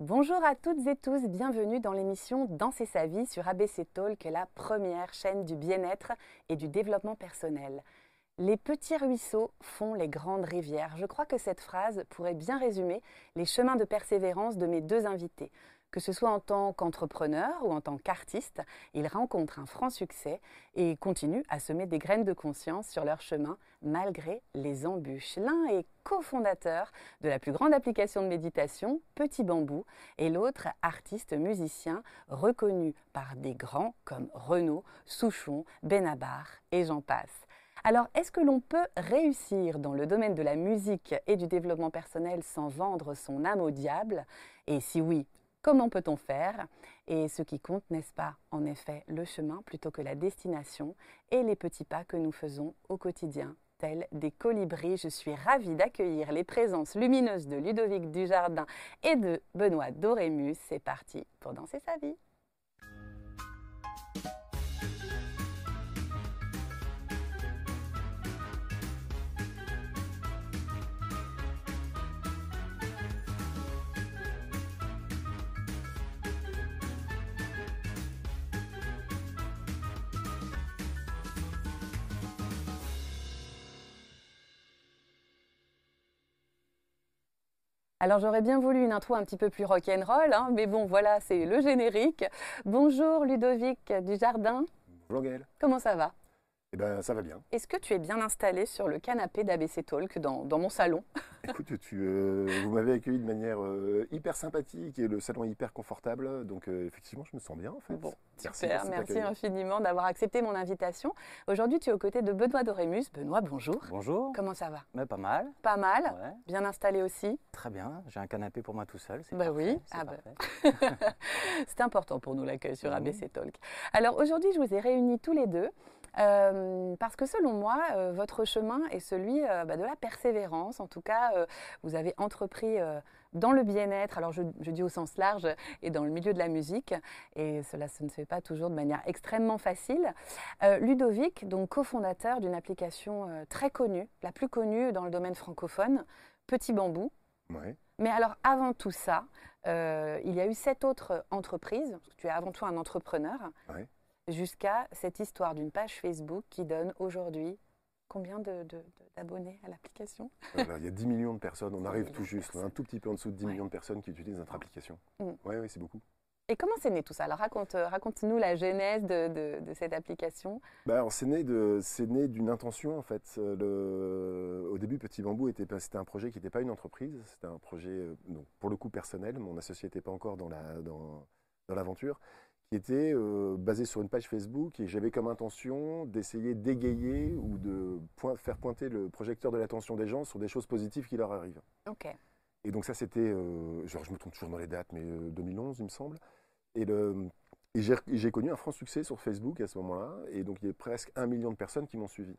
Bonjour à toutes et tous, bienvenue dans l'émission Danser sa vie sur ABC Talk, la première chaîne du bien-être et du développement personnel. Les petits ruisseaux font les grandes rivières. Je crois que cette phrase pourrait bien résumer les chemins de persévérance de mes deux invités. Que ce soit en tant qu'entrepreneur ou en tant qu'artiste, ils rencontrent un franc succès et continuent à semer des graines de conscience sur leur chemin malgré les embûches. L'un est cofondateur de la plus grande application de méditation, Petit Bambou, et l'autre artiste musicien reconnu par des grands comme Renaud, Souchon, Benabar et j'en passe. Alors, est-ce que l'on peut réussir dans le domaine de la musique et du développement personnel sans vendre son âme au diable? Et si oui, comment peut-on faire? Et ce qui compte, n'est-ce pas, en effet, le chemin plutôt que la destination et les petits pas que nous faisons au quotidien tels des colibris. Je suis ravie d'accueillir les présences lumineuses de Ludovic Dujardin et de Benoît Dorémus. C'est parti pour danser sa vie. Alors j'aurais bien voulu une intro un petit peu plus rock'n'roll, hein, mais bon voilà, c'est le générique. Bonjour Ludovic Dujardin. Bonjour. Comment ça va? Eh ben, ça va bien. Est-ce que tu es bien installé sur le canapé d'ABC Talk dans, dans, mon salon? Écoute, tu, euh, vous m'avez accueilli de manière euh, hyper sympathique et le salon est hyper confortable. Donc, euh, effectivement, je me sens bien en fait. Bon, merci, super, merci, infiniment d'avoir accepté mon invitation. Aujourd'hui, tu es aux côtés de Benoît Dorémus. Benoît, bonjour. Bonjour. Comment ça va? Mais Pas mal. Pas mal Bien installé aussi? Très bien. J'ai un canapé pour moi tout seul. Bah oui. Ah bah. C'est important pour nous l'accueil sur ABC Talk. Alors aujourd'hui, je vous ai réunis tous les deux. Euh, parce que selon moi, euh, votre chemin est celui euh, bah, de la persévérance. En tout cas, vous avez entrepris dans le bien-être, alors je, dis au sens large, et dans le milieu de la musique, et cela se ne fait pas toujours de manière extrêmement facile. Ludovic, donc cofondateur d'une application très connue, la plus connue dans le domaine francophone, Petit Bambou. Mais alors avant tout ça, il y a eu sept autres entreprises. Tu es avant tout un entrepreneur jusqu'à cette histoire d'une page Facebook qui donne aujourd'hui combien d'abonnés à l'application? Il y a 10 millions de personnes, on arrive tout juste, un tout petit peu en dessous de 10 millions de personnes qui utilisent notre application. Mm. Oui, oui, c'est beaucoup. Et comment c'est né tout ça? Alors raconte, euh, raconte-nous la genèse de, cette application. Bah c'est né, d'une intention en fait. Le, au début, Petit Bambou était, c'était un projet qui n'était pas une entreprise, c'était un projet euh, donc, pour le coup personnel. Mon associé n'était pas encore dans, la, dans, dans l'aventure qui était euh, basé sur une page Facebook et j'avais comme intention d'essayer d'égayer ou de faire pointer le projecteur de l'attention des gens sur des choses positives qui leur arrivent. Ok. Et donc ça c'était, euh, genre je me trompe toujours dans les dates, mais 2011 euh, il me semble. Et, j'ai connu un franc succès sur Facebook à ce moment-là et donc il y a presque un million de personnes qui m'ont suivi.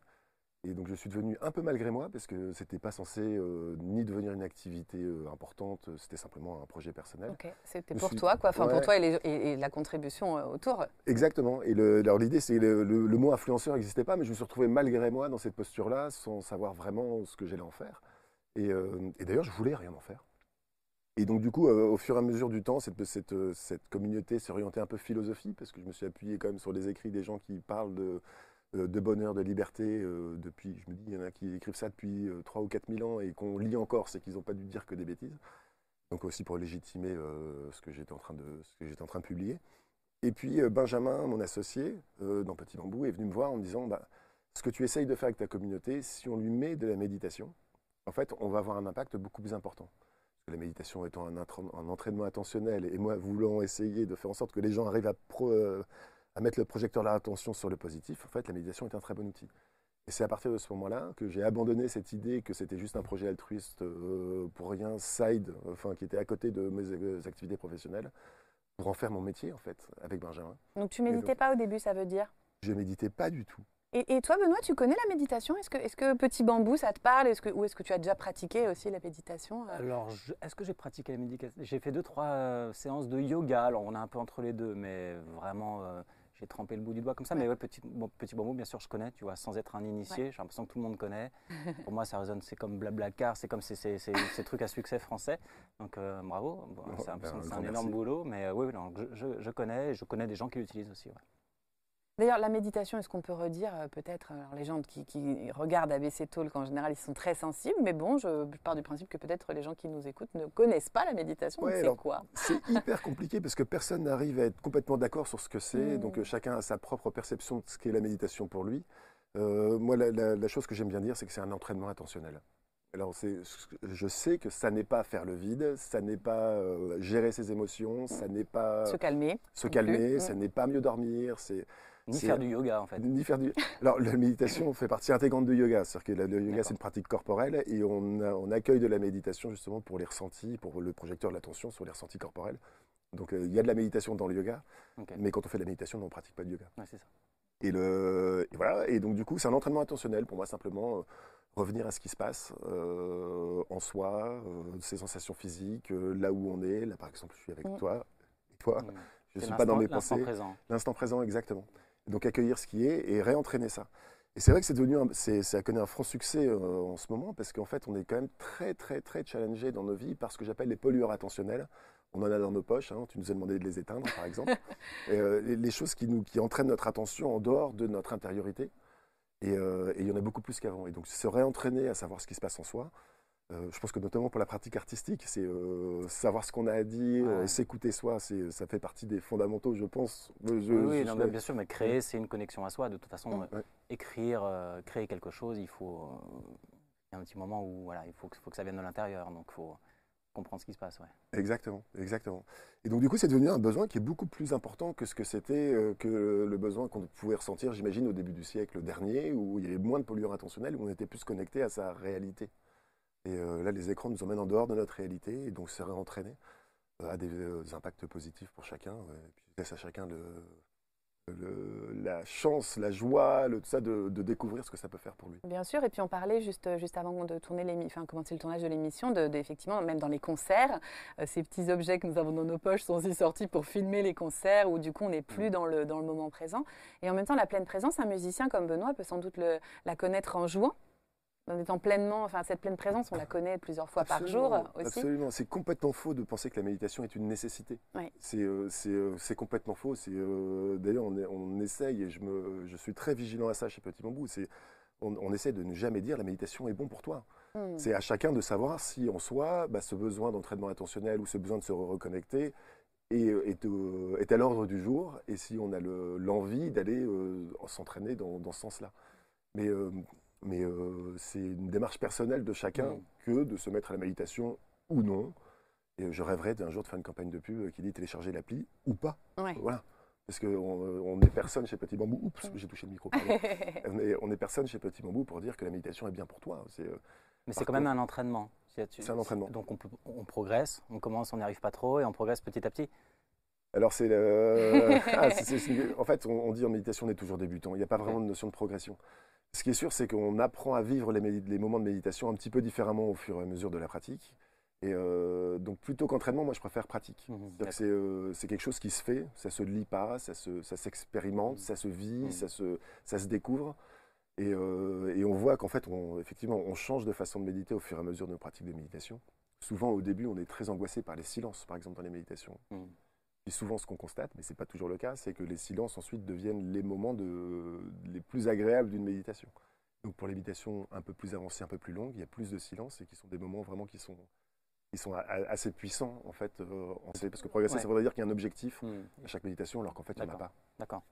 Et donc je suis devenu un peu malgré moi parce que c'était pas censé euh, ni devenir une activité euh, importante, c'était simplement un projet personnel. Ok, c'était pour toi quoi, enfin pour toi et, la contribution euh, autour. Exactement. Et le, alors l'idée c'est le, le, mot influenceur n'existait pas, mais je me suis retrouvé malgré moi dans cette posture-là, sans savoir vraiment ce que j'allais en faire. Et, et d'ailleurs je voulais rien en faire. Et donc du coup, au fur et à mesure du temps, cette, cette, cette communauté s'est orientée un peu philosophie parce que je me suis appuyé quand même sur des écrits des gens qui parlent de euh, de bonheur, de liberté, euh, depuis, je me dis, il y en a qui écrivent ça depuis 3 euh, ou 4 000 ans et qu'on lit encore, c'est qu'ils n'ont pas dû dire que des bêtises. Donc aussi pour légitimer ce que j'étais en, train de, en train de publier. Et puis Benjamin, mon associé dans Petit Bambou, est venu me voir en me disant, bah, ce que tu essayes de faire avec ta communauté, si on lui met de la méditation, en fait, on va avoir un impact beaucoup plus important. Que la méditation étant un, un entraînement intentionnel, et moi voulant essayer de faire en sorte que les gens arrivent à, à mettre le projecteur de l'attention sur le positif, en fait, la méditation est un très bon outil. Et c'est à partir de ce moment-là que j'ai abandonné cette idée que c'était juste un projet altruiste euh, pour rien, side, enfin, qui était à côté de mes euh, activités professionnelles, pour en faire mon métier, en fait, avec Benjamin. Donc tu méditais pas au début, ça veut dire? Je méditais pas du tout. Et, toi, Benoît, tu connais la méditation? Est-ce que, est que, Petit Bambou, ça te parle? Est -ce que, Ou est-ce que tu as déjà pratiqué aussi la méditation euh? Alors, est-ce que j'ai pratiqué la méditation? J'ai fait deux, trois séances de yoga. Alors, on est un peu entre les deux, mais vraiment, j'ai trempé le bout du doigt comme ça. Mais ouais, petit, bon, petit bambou, bien sûr, je connais, tu vois, sans être un initié. J'ai l'impression que tout le monde connaît. Pour moi, ça résonne, c'est comme Blablacar, c'est comme ces, ces, ces, ces trucs à succès français. Donc euh, bravo, Bon, Oh, c'est un, ben, un énorme merci. boulot. Mais euh, oui, oui, non, je, je- je connais, et je connais des gens qui l'utilisent aussi. D'ailleurs, la méditation, est-ce qu'on peut redire euh, peut-être, alors les gens qui, qui regardent ABC Talk en général, ils sont très sensibles, mais bon, je, je pars du principe que peut-être les gens qui nous écoutent ne connaissent pas la méditation, Ouais, c'est quoi? C'est hyper compliqué parce que personne n'arrive à être complètement d'accord sur ce que c'est. Mm. Donc euh, chacun a sa propre perception de ce qu'est la méditation pour lui. Euh, moi, la, la- la chose que j'aime bien dire, c'est que c'est un entraînement intentionnel. Alors, je sais que ça n'est pas faire le vide, ça n'est pas euh, gérer ses émotions, ça n'est pas Se calmer. se calmer, plus. ça n'est pas mieux dormir, c'est Ni faire du yoga, en fait. ni faire du. Alors, la méditation fait partie intégrante du yoga. C'est-à-dire que le yoga, c'est une pratique corporelle et on, a- on accueille de la méditation justement pour les ressentis, pour le projecteur de l'attention sur les ressentis corporels. Donc, euh, il y a de la méditation dans le yoga, mais quand on fait de la méditation, on ne pratique pas de yoga. Ouais, c'est ça. Et, le, et voilà. Et donc, du coup, c'est un entraînement intentionnel pour moi, simplement euh, revenir à ce qui se passe euh, en soi, ses sensations physiques, là où on est. Là, par exemple, je suis avec Mm. toi et toi. Mm. Je ne suis pas dans l'instant- mes l'instant pensées. présent. L'instant présent, exactement. Donc accueillir ce qui est et réentraîner ça. Et c'est vrai que c'est devenu, un- c'est, ça connaît un franc succès euh, en ce moment parce qu'en fait, on est quand même très, très, très challengé dans nos vies par ce que j'appelle les pollueurs attentionnels. On en a dans nos poches. hein. Tu nous as demandé de les éteindre, par exemple. Et, euh, les, les choses qui nous, qui entraînent notre attention en dehors de notre intériorité. Et, euh, et il y en a beaucoup plus qu'avant. Et donc se réentraîner à savoir ce qui se passe en soi. Euh, je pense que notamment pour la pratique artistique, c'est euh, savoir ce qu'on a à dire, Ouais. euh, s'écouter soi, c'est, ça fait partie des fondamentaux, je pense. Je- Oui, je- je non, mais bien sûr, mais créer, c'est une connexion à soi. De toute façon, Ouais. écrire, créer quelque chose, il faut. y a un petit moment où voilà, il faut que, faut que ça vienne de l'intérieur. Donc, il faut comprendre ce qui se passe. Ouais. Exactement, exactement. Et donc du coup, c'est devenu un besoin qui est beaucoup plus important que ce que c'était que le besoin qu'on pouvait ressentir, j'imagine, au début du siècle dernier, où il y avait moins de polluants intentionnels, où on était plus connecté à sa réalité. Et euh, là, les écrans nous emmènent en dehors de notre réalité, et donc c'est réentraîné euh, a des euh, impacts positifs pour chacun. Et puis laisse à chacun le, le- la chance, la joie, le, tout ça de, de découvrir ce que ça peut faire pour lui. Bien sûr, et puis on parlait juste, juste avant de tourner l'émission, enfin commencer le tournage de l'émission, de, de- effectivement, même dans les concerts, euh, ces petits objets que nous avons dans nos poches sont aussi sortis pour filmer les concerts, où du coup on n'est plus dans le, dans le moment présent. Et en même temps, la pleine présence, un musicien comme Benoît peut sans doute la connaître en jouant, en étant pleinement, enfin cette pleine présence, on la connaît plusieurs fois par jour aussi. Absolument. C'est complètement faux de penser que la méditation est une nécessité. Oui. C'est euh, euh, complètement faux. Euh, D'ailleurs, on, on essaye, et je, me, je suis très vigilant à ça chez Petit Bambou, c'est, on, on essaie de ne jamais dire la méditation est bon pour toi. Hmm. C'est à chacun de savoir si en soi, bah, ce besoin d'entraînement intentionnel ou ce besoin de se reconnecter est, est, euh, est à l'ordre du jour et si on a le- l'envie d'aller euh, s'entraîner dans, dans ce sens-là. Mais, euh, mais euh, c'est une démarche personnelle de chacun que de se mettre à la méditation ou non. Et je rêverais d'un jour de faire une campagne de pub qui dit télécharger l'appli ou pas. Ouais. Voilà. Parce qu'on on est personne chez Petit Bambou. Oups, j'ai touché le micro. pardon. on, est, on est personne chez Petit Bambou pour dire que la méditation est bien pour toi. C'est, euh, Mais c'est quand même un entraînement. C'est- un entraînement. Donc, on, progresse, on commence, on n'y arrive pas trop, et on progresse petit à petit. Alors c'est le... ah, c'est- c'est- c'est- en fait, on, on dit en méditation, on est toujours débutant. Il n'y a pas vraiment de notion de progression. Ce qui est sûr, c'est qu'on apprend à vivre les, moments de méditation un petit peu différemment au fur et à mesure de la pratique. Et euh, donc plutôt qu'entraînement, moi je préfère pratique. C'est euh, c'est quelque chose qui se fait, ça se lit pas, ça se- ça s'expérimente, Mhm. ça se vit, Mhm. ça, se, ça se découvre. Et, euh, et on voit qu'en fait, on, effectivement, on change de façon de méditer au fur et à mesure de nos pratiques de méditation. Souvent, au début, on est très angoissé par les silences, par exemple, dans les méditations. Et souvent, ce qu'on constate, mais ce n'est pas toujours le cas, c'est que les silences ensuite deviennent les moments de, les plus agréables d'une méditation. Donc pour les méditations un peu plus avancées, un peu plus longues, il y a plus de silence et qui sont des moments vraiment qui sont, qui sont a- a- assez puissants en fait. euh, en- parce que progresser, Ouais. ça voudrait dire qu'il y a un objectif Mhm. à chaque méditation, alors qu'en fait, il n'y en a pas. D'accord.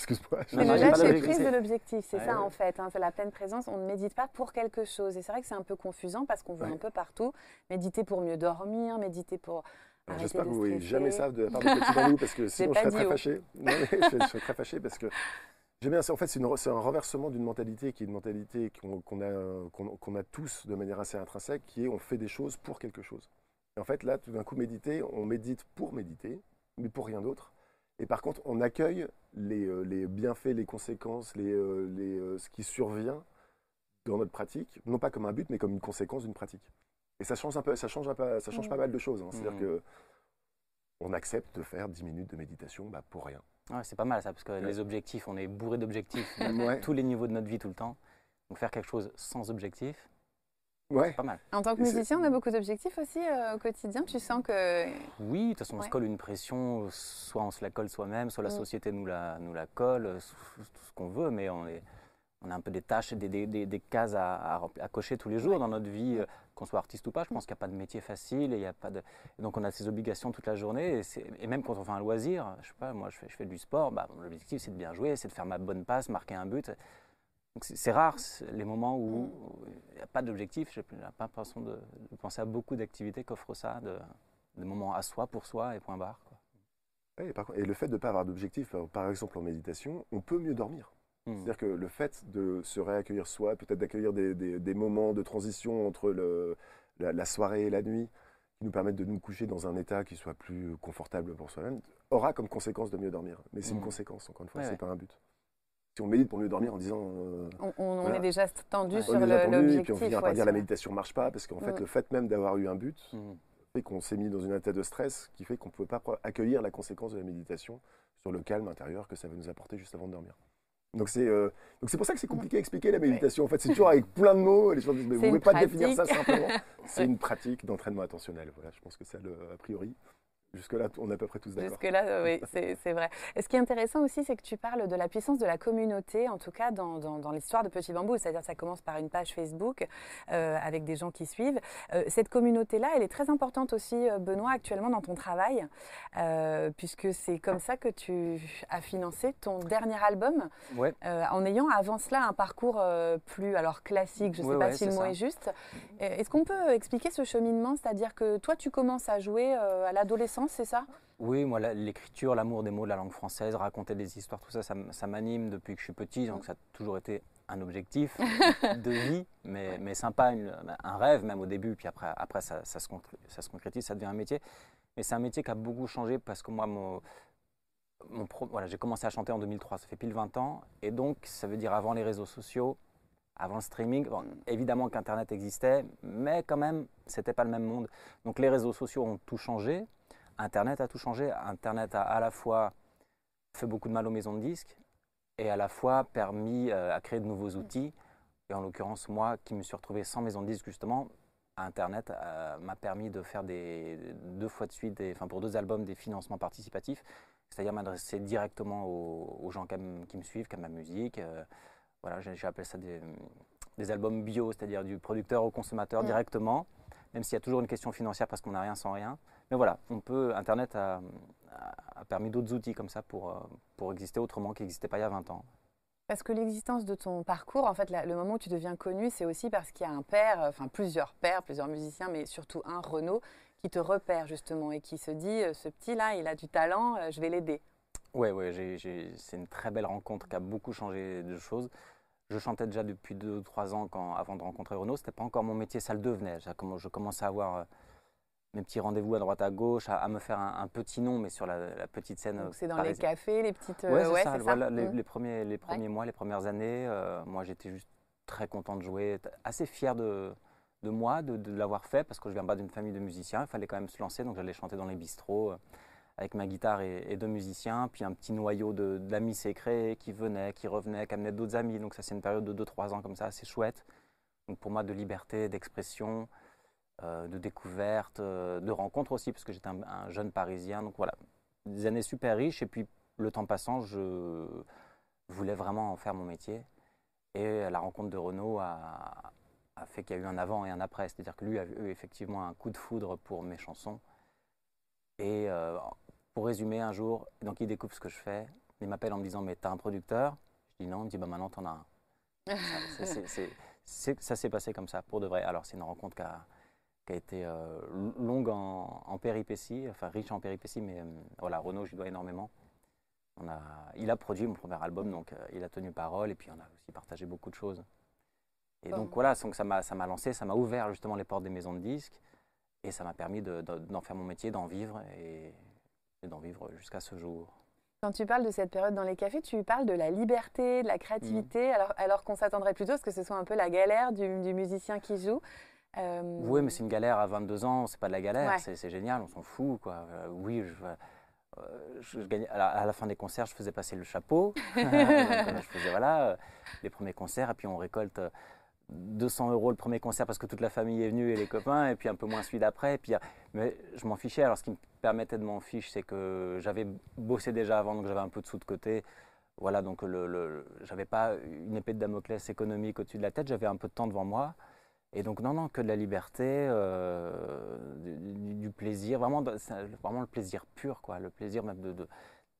Excuse-moi. je- lâcher prise de l'objectif, c'est Ouais, ça ouais. en fait. hein, c'est la pleine présence. On ne médite pas pour quelque chose. Et c'est vrai que c'est un peu confusant parce qu'on voit Ouais. un peu partout. Méditer pour mieux dormir, méditer pour. J'espère que vous ne voyez jamais ça de la part de Petit Bambou parce que sinon je serais très fâché. Non, mais je, je serais très fâché parce que j'aime bien. c'est- En fait, c'est un renversement d'une mentalité qui est une mentalité qu'on a, tous de manière assez intrinsèque, qui est on fait des choses pour quelque chose. Et en fait, là, tout d'un coup, méditer, on médite pour méditer, mais pour rien d'autre. Et par contre, on accueille les, euh, les bienfaits, les conséquences, les, euh, les, euh, ce qui survient dans notre pratique, non pas comme un but, mais comme une conséquence d'une pratique. Et ça change un peu, ça change un peu, ça change pas mal de choses. hein. C'est-à-dire Mhm. que on accepte de faire 10 minutes de méditation bah, pour rien. Ouais, c'est pas mal ça, parce que les objectifs, on est bourré d'objectifs à Ouais. tous les niveaux de notre vie tout le temps. Donc faire quelque chose sans objectif, Ouais. c'est pas mal. En tant que musicien, on a beaucoup d'objectifs aussi euh, au quotidien. Tu sens que. Oui, de toute façon, on se colle une pression, soit on se la colle soi-même, soit la Mm. société nous la, nous la colle, euh, tout ce qu'on veut, mais on, est, on a un peu des tâches, des, des, des- des cases à, à rempli- à cocher tous les jours dans notre vie, euh, qu'on soit artiste ou pas. Je pense qu'il n'y a pas de métier facile, et il y a pas de... et donc on a ces obligations toute la journée, et, même quand on fait un loisir, je sais pas, moi je fais, je fais du sport, bah, mon objectif c'est de bien jouer, c'est de faire ma bonne passe, marquer un but. Donc c'est rare les moments où Mm. il n'y a pas d'objectif, j'ai pas l'impression de, de penser à beaucoup d'activités qu'offre ça, de, de moments à soi, pour soi et point barre. Quoi. Et, par contre- et le fait de ne pas avoir d'objectif, par exemple en méditation, on peut mieux dormir. Mm. C'est-à-dire que le fait de se réaccueillir soi, peut-être d'accueillir des, des- des moments de transition entre le- la, la soirée et la nuit, qui nous permettent de nous coucher dans un état qui soit plus confortable pour soi-même, aura comme conséquence de mieux dormir. Mais c'est une Mm. conséquence, encore une fois, Ouais, c'est ouais. pas un but. Si on médite pour mieux dormir en disant euh, On, on- on Voilà. est déjà tendu Ouais. sur attendu, et puis on l'objectif. finira par dire la méditation marche pas, parce qu'en fait, Mm. le fait même d'avoir eu un but fait qu'on s'est mis dans une état de stress qui fait qu'on ne peut pas accueillir la conséquence de la méditation sur le calme intérieur que ça va nous apporter juste avant de dormir. Donc c'est euh, donc c'est pour ça que c'est compliqué à expliquer la méditation. En fait, c'est toujours avec plein de mots. Les gens disent mais vous ne pouvez pas définir ça simplement. C'est une pratique d'entraînement attentionnel. Voilà, je pense que c'est le a priori. Jusque là, on est à peu près tous d'accord. Jusque-là, euh, oui, c'est vrai. Et ce qui est intéressant aussi, c'est que tu parles de la puissance de la communauté, en tout cas dans, dans- dans l'histoire de Petit Bambou. C'est-à-dire que ça commence par une page Facebook euh, avec des gens qui suivent. Euh, cette communauté-là, elle est très importante aussi, Benoît, actuellement dans ton travail, euh, puisque c'est comme ça que tu as financé ton dernier album, Ouais. en ayant avant cela un parcours plus alors classique, je ne sais Ouais, pas ouais, si le mot ça. est juste. Est-ce qu'on peut expliquer ce cheminement? C'est-à-dire que toi, tu commences à jouer à l'adolescence, c'est ça? Oui, moi, l'écriture, l'amour des mots la langue française, raconter des histoires, tout ça, ça, m'anime depuis que je suis petit. Donc, ça a toujours été un objectif de vie, mais, mais sympa, une- un rêve même au début. Puis après, après ça, ça se concré- ça se concrétise, ça devient un métier. Mais c'est un métier qui a beaucoup changé parce que moi, mon, mon pro- voilà, j'ai commencé à chanter en 2003, ça fait pile 20 ans. Et donc, ça veut dire avant les réseaux sociaux, avant le streaming. Bon, évidemment qu'Internet existait, mais quand même, c'était pas le même monde. Donc, les réseaux sociaux ont tout changé. Internet a tout changé. Internet a à la fois fait beaucoup de mal aux maisons de disques et à la fois permis euh, à créer de nouveaux outils. Et en l'occurrence, moi qui me suis retrouvé sans maison de disques, justement, Internet euh, m'a permis de faire des, deux fois de suite, des- enfin pour deux albums, des financements participatifs, c'est-à-dire m'adresser directement aux, aux gens qui, me suivent, qui aiment ma musique. euh, voilà, j'ai j'ai appelé ça des, des albums bio, c'est-à-dire du producteur au consommateur Mm. directement, même s'il y a toujours une question financière parce qu'on n'a rien sans rien. Mais voilà, on peut, Internet a, a- permis d'autres outils comme ça pour, euh, pour exister autrement qui n'existaient pas il y a 20 ans. Parce que l'existence de ton parcours, en fait, la- le moment où tu deviens connu, c'est aussi parce qu'il y a un père, euh, enfin plusieurs pères, plusieurs musiciens, mais surtout un, Renaud, qui te repère justement et qui se dit, euh, ce petit-là, il a du talent, je vais l'aider. Ouais, ouais, j'ai- c'est une très belle rencontre qui a beaucoup changé de choses. Je chantais déjà depuis 2 ou 3 ans quand, avant de rencontrer Renaud. C'était pas encore mon métier, ça le devenait. Je commençais à avoir euh, mes petits rendez-vous à droite à gauche, à, à me faire un, un petit nom, mais sur la, la petite scène. Donc c'est dans les cafés, les petites... euh, Ouais, c'est ouais, ça. Voilà, les, Mm. les premiers, les premiers mois, les premières années, euh, moi j'étais juste très content de jouer, assez fier de, de moi, de, de l'avoir fait, parce que je viens pas d'une famille de musiciens, il fallait quand même se lancer, donc j'allais chanter dans les bistrots avec ma guitare et, deux musiciens, puis un petit noyau d'amis créé, qui venaient, qui revenaient, qui amenaient d'autres amis, donc ça c'est une période de 2-3 ans comme ça, assez chouette. Donc pour moi de liberté, d'expression, euh, de découverte, euh, de rencontre aussi, parce que j'étais un, un jeune Parisien, donc voilà, des années super riches, et puis le temps passant, je voulais vraiment en faire mon métier. Et la rencontre de Renaud a, a fait qu'il y a eu un avant et un après. C'est-à-dire que lui a eu effectivement un coup de foudre pour mes chansons. Et euh, pour résumer, un jour, donc il découvre ce que je fais. Il m'appelle en me disant Mais t'as un producteur? Je dis non. Il me dit Bah maintenant t'en as un. Ça, s'est passé comme ça, pour de vrai. Alors c'est une rencontre qui a, qui a été euh, longue en, en péripéties, enfin riche en péripéties, mais euh, voilà, Renaud, je lui dois énormément. On a, il a produit mon premier album, donc euh, il a tenu parole, et puis on a aussi partagé beaucoup de choses. Et donc Bon. voilà, donc ça m'a lancé, ça m'a ouvert justement les portes des maisons de disques, et ça m'a permis de- de- d'en faire mon métier, d'en vivre, et, et d'en vivre jusqu'à ce jour. Quand tu parles de cette période dans les cafés, tu parles de la liberté, de la créativité, alors, alors qu'on s'attendrait plutôt à ce que ce soit un peu la galère du, du musicien qui joue. Euh, Oui, mais c'est une galère à 22 ans, c'est pas de la galère, Ouais. c'est génial, on s'en fout. Quoi. Euh, oui, je, je, gagnais, à, la, fin des concerts, je faisais passer le chapeau. je faisais voilà, les premiers concerts, et puis on récolte 200 euros le premier concert parce que toute la famille est venue et les copains, et puis un peu moins celui d'après. Puis, mais je m'en fichais. Alors, ce qui me permettait de m'en ficher, c'est que j'avais bossé déjà avant, donc j'avais un peu de sous de côté. Voilà, donc le, le j'avais pas une épée de Damoclès économique au-dessus de la tête, j'avais un peu de temps devant moi. Et donc, non, non, que de la liberté, euh, du, plaisir, vraiment, vraiment le plaisir pur, quoi. Le plaisir même de,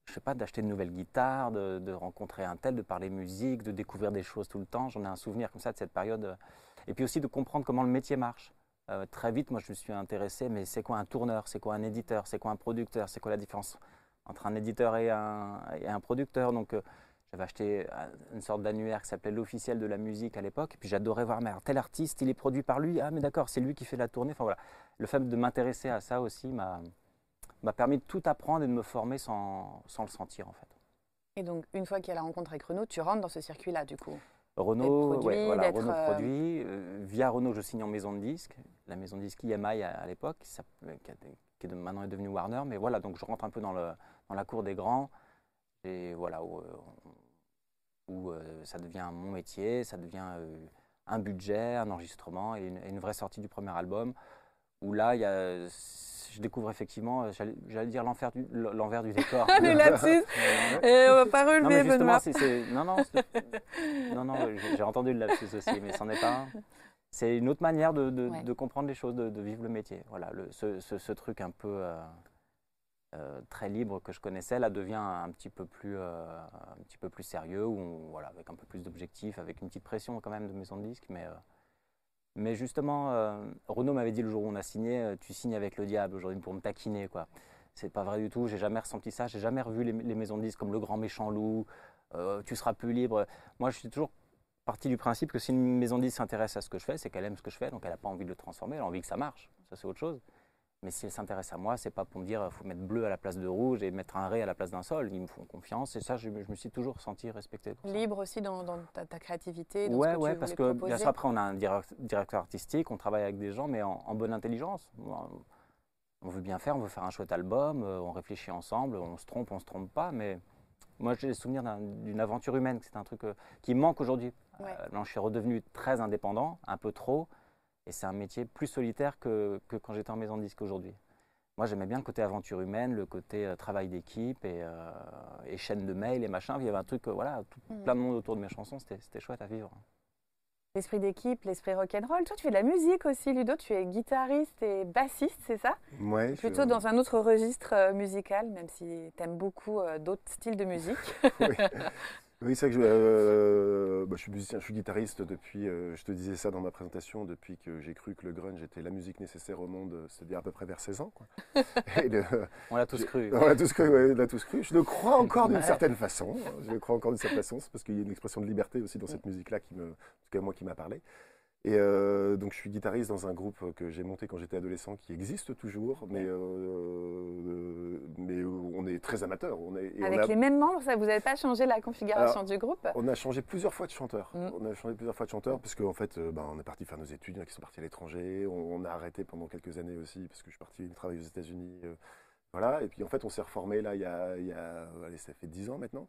je sais pas, d'acheter de nouvelles guitares, de, rencontrer un tel, de parler musique, de découvrir des choses tout le temps. J'en ai un souvenir comme ça de cette période. Et puis aussi de comprendre comment le métier marche. Euh, très vite, moi, je me suis intéressé, mais c'est quoi un tourneur C'est quoi un éditeur C'est quoi un producteur C'est quoi la différence entre un éditeur et un, producteur? Donc, euh, j'avais acheté une sorte d'annuaire qui s'appelait l'officiel de la musique à l'époque. Et puis j'adorais voir, mais tel artiste, il est produit par lui. Ah, mais d'accord, c'est lui qui fait la tournée. Enfin voilà. Le fait de m'intéresser à ça aussi m'a m'a permis de tout apprendre et de me former sans, sans, le sentir en fait. Et donc une fois qu'il y a la rencontre avec Renault, tu rentres dans ce circuit-là du coup Renault, produit, ouais, voilà, Renault euh, produit. Euh, via Renault, je signe en maison de disque, la maison de disque IMI à, l'époque, qui, qui, est maintenant est devenue Warner. Mais voilà, donc je rentre un peu dans, le, dans la cour des grands, et voilà, où, où euh, ça devient mon métier, ça devient un budget, un enregistrement et une, et une, vraie sortie du premier album. Où là, il y a je découvre effectivement, euh, j'allais dire l'envers du, l'envers du décor. le lapsus Et on va pas relever, non, Benoît. non, non, non, non j'ai entendu le lapsus aussi, mais c'en est pas un. C'est une autre manière de, de, comprendre les choses, de, vivre le métier. Voilà, le, ce, ce, truc un peu euh, euh, très libre que je connaissais, là, devient un petit peu plus, un petit peu plus sérieux, où voilà, avec un peu plus d'objectifs, avec une petite pression quand même de maison de disque, mais mais justement, euh, Renaud m'avait dit le jour où on a signé, euh, tu signes avec le diable aujourd'hui pour me taquiner, quoi. C'est pas vrai du tout, j'ai jamais ressenti ça, j'ai jamais revu les, maisons de disques comme le grand méchant loup, euh, tu seras plus libre. Moi, je suis toujours parti du principe que si une maison de disques s'intéresse à ce que je fais, c'est qu'elle aime ce que je fais, donc elle n'a pas envie de le transformer, elle a envie que ça marche. Ça, c'est autre chose. Mais si elle s'intéresse à moi, c'est pas pour me dire faut mettre bleu à la place de rouge et mettre un ré à la place d'un sol. Ils me font confiance et ça, je, me suis toujours senti respecté. Libre aussi dans, ta, créativité. Dans ouais, ouais, parce que bien sûr après on a un directeur artistique, on travaille avec des gens, mais en, bonne intelligence. On veut bien faire, on veut faire un chouette album, euh, on réfléchit ensemble, on se trompe, on se trompe pas, mais moi j'ai le souvenir d'une aventure humaine, c'est un truc euh, qui manque aujourd'hui. Euh, je suis redevenu très indépendant, un peu trop. Et c'est un métier plus solitaire que, que quand j'étais en maison de disque aujourd'hui. Moi, j'aimais bien le côté aventure humaine, le côté euh, travail d'équipe et, euh, et, chaîne de mail et machin. Il y avait un truc, euh, voilà, tout, mm. plein de monde autour de mes chansons. C'était chouette à vivre. L'esprit d'équipe, l'esprit rock'n'roll. Toi, tu fais de la musique aussi, Ludo. Tu es guitariste et bassiste, c'est ça? Ouais. Plutôt dans un autre registre musical, même si tu aimes beaucoup d'autres styles de musique. oui. Oui, c'est vrai que je, euh, bah, je, suis musicien, je suis guitariste depuis, euh, je te disais ça dans ma présentation, depuis que j'ai cru que le grunge était la musique nécessaire au monde, c'est-à-dire à peu près vers 16 ans. Quoi. on l'a tous cru. On l'a tous cru, ouais, on l'a tous cru. Je le crois encore d'une certaine façon. Je le crois encore d'une certaine façon, c'est parce qu'il y a une expression de liberté aussi dans cette musique-là qui me, en tout cas moi, qui m'a parlé. Et euh, donc je suis guitariste dans un groupe que j'ai monté quand j'étais adolescent, qui existe toujours, mais, euh, mais on est très amateur. On est, Avec les mêmes membres, ça, vous n'avez pas changé la configuration du groupe? On a changé plusieurs fois de chanteur. Mm. On a changé plusieurs fois de chanteur parce qu'en fait, euh, ben, on est parti faire nos études, il y en a qui sont partis à l'étranger. On, a arrêté pendant quelques années aussi parce que je suis parti travailler aux États-Unis. voilà. Et puis en fait, on s'est reformé là il y a, il y a allez, ça fait 10 ans maintenant.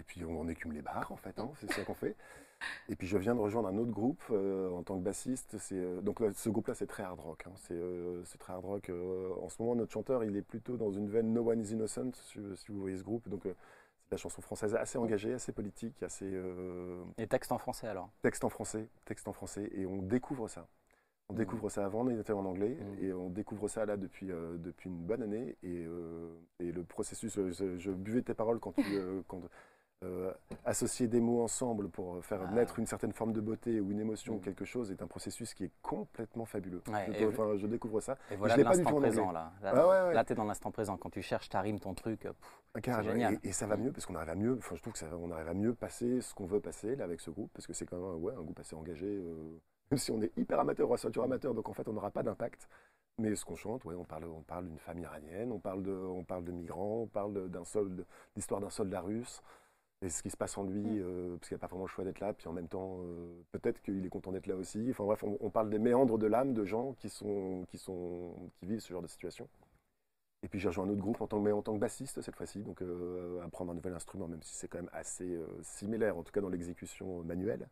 Et puis on, écume les bars en fait, hein, c'est ça qu'on fait. Et puis je viens de rejoindre un autre groupe euh, en tant que bassiste. Euh, donc ce groupe-là, c'est très hard rock. Hein. Euh, c'est très hard rock. en ce moment, notre chanteur, il est plutôt dans une veine No One Is Innocent, si, vous voyez ce groupe. Donc c'est la chanson française assez engagée, assez politique, assez. Et texte en français alors? Texte en français, texte en français, et on découvre ça. On mmh. découvre ça avant, on était en anglais, mmh. et on découvre ça là depuis, depuis une bonne année. Et, et le processus, je, buvais tes paroles quand tu, quand, euh, associer des mots ensemble pour faire ah. naître une certaine forme de beauté ou une émotion ou mm. quelque chose est un processus qui est complètement fabuleux. je, découvre ça. Et voilà l'instant présent là. Là, là tu es dans l'instant présent. Quand tu cherches, tu rimes ton truc. c'est génial. Et, ça va mieux parce qu'on arrive à mieux. Enfin, je trouve que ça, on arrive à mieux passer ce qu'on veut passer là avec ce groupe parce que c'est quand même ouais, un groupe assez engagé. Euh, même si on est hyper amateur, on amateur, donc en fait on n'aura pas d'impact. Mais ce qu'on chante, ouais, on parle, on parle d'une famille iranienne, on parle de, on parle de migrants, on parle d'un solde, l'histoire d'un soldat russe et ce qui se passe en lui, mm. euh, parce qu'il n'a pas vraiment le choix d'être là, puis en même temps, euh, peut-être qu'il est content d'être là aussi. Enfin bref, on, parle des méandres de l'âme de gens qui, sont, qui, sont, qui vivent ce genre de situation. Et puis j'ai rejoint un autre groupe en tant que, mais en tant que bassiste cette fois-ci, donc euh, apprendre un nouvel instrument, même si c'est quand même assez euh, similaire, en tout cas dans l'exécution manuelle.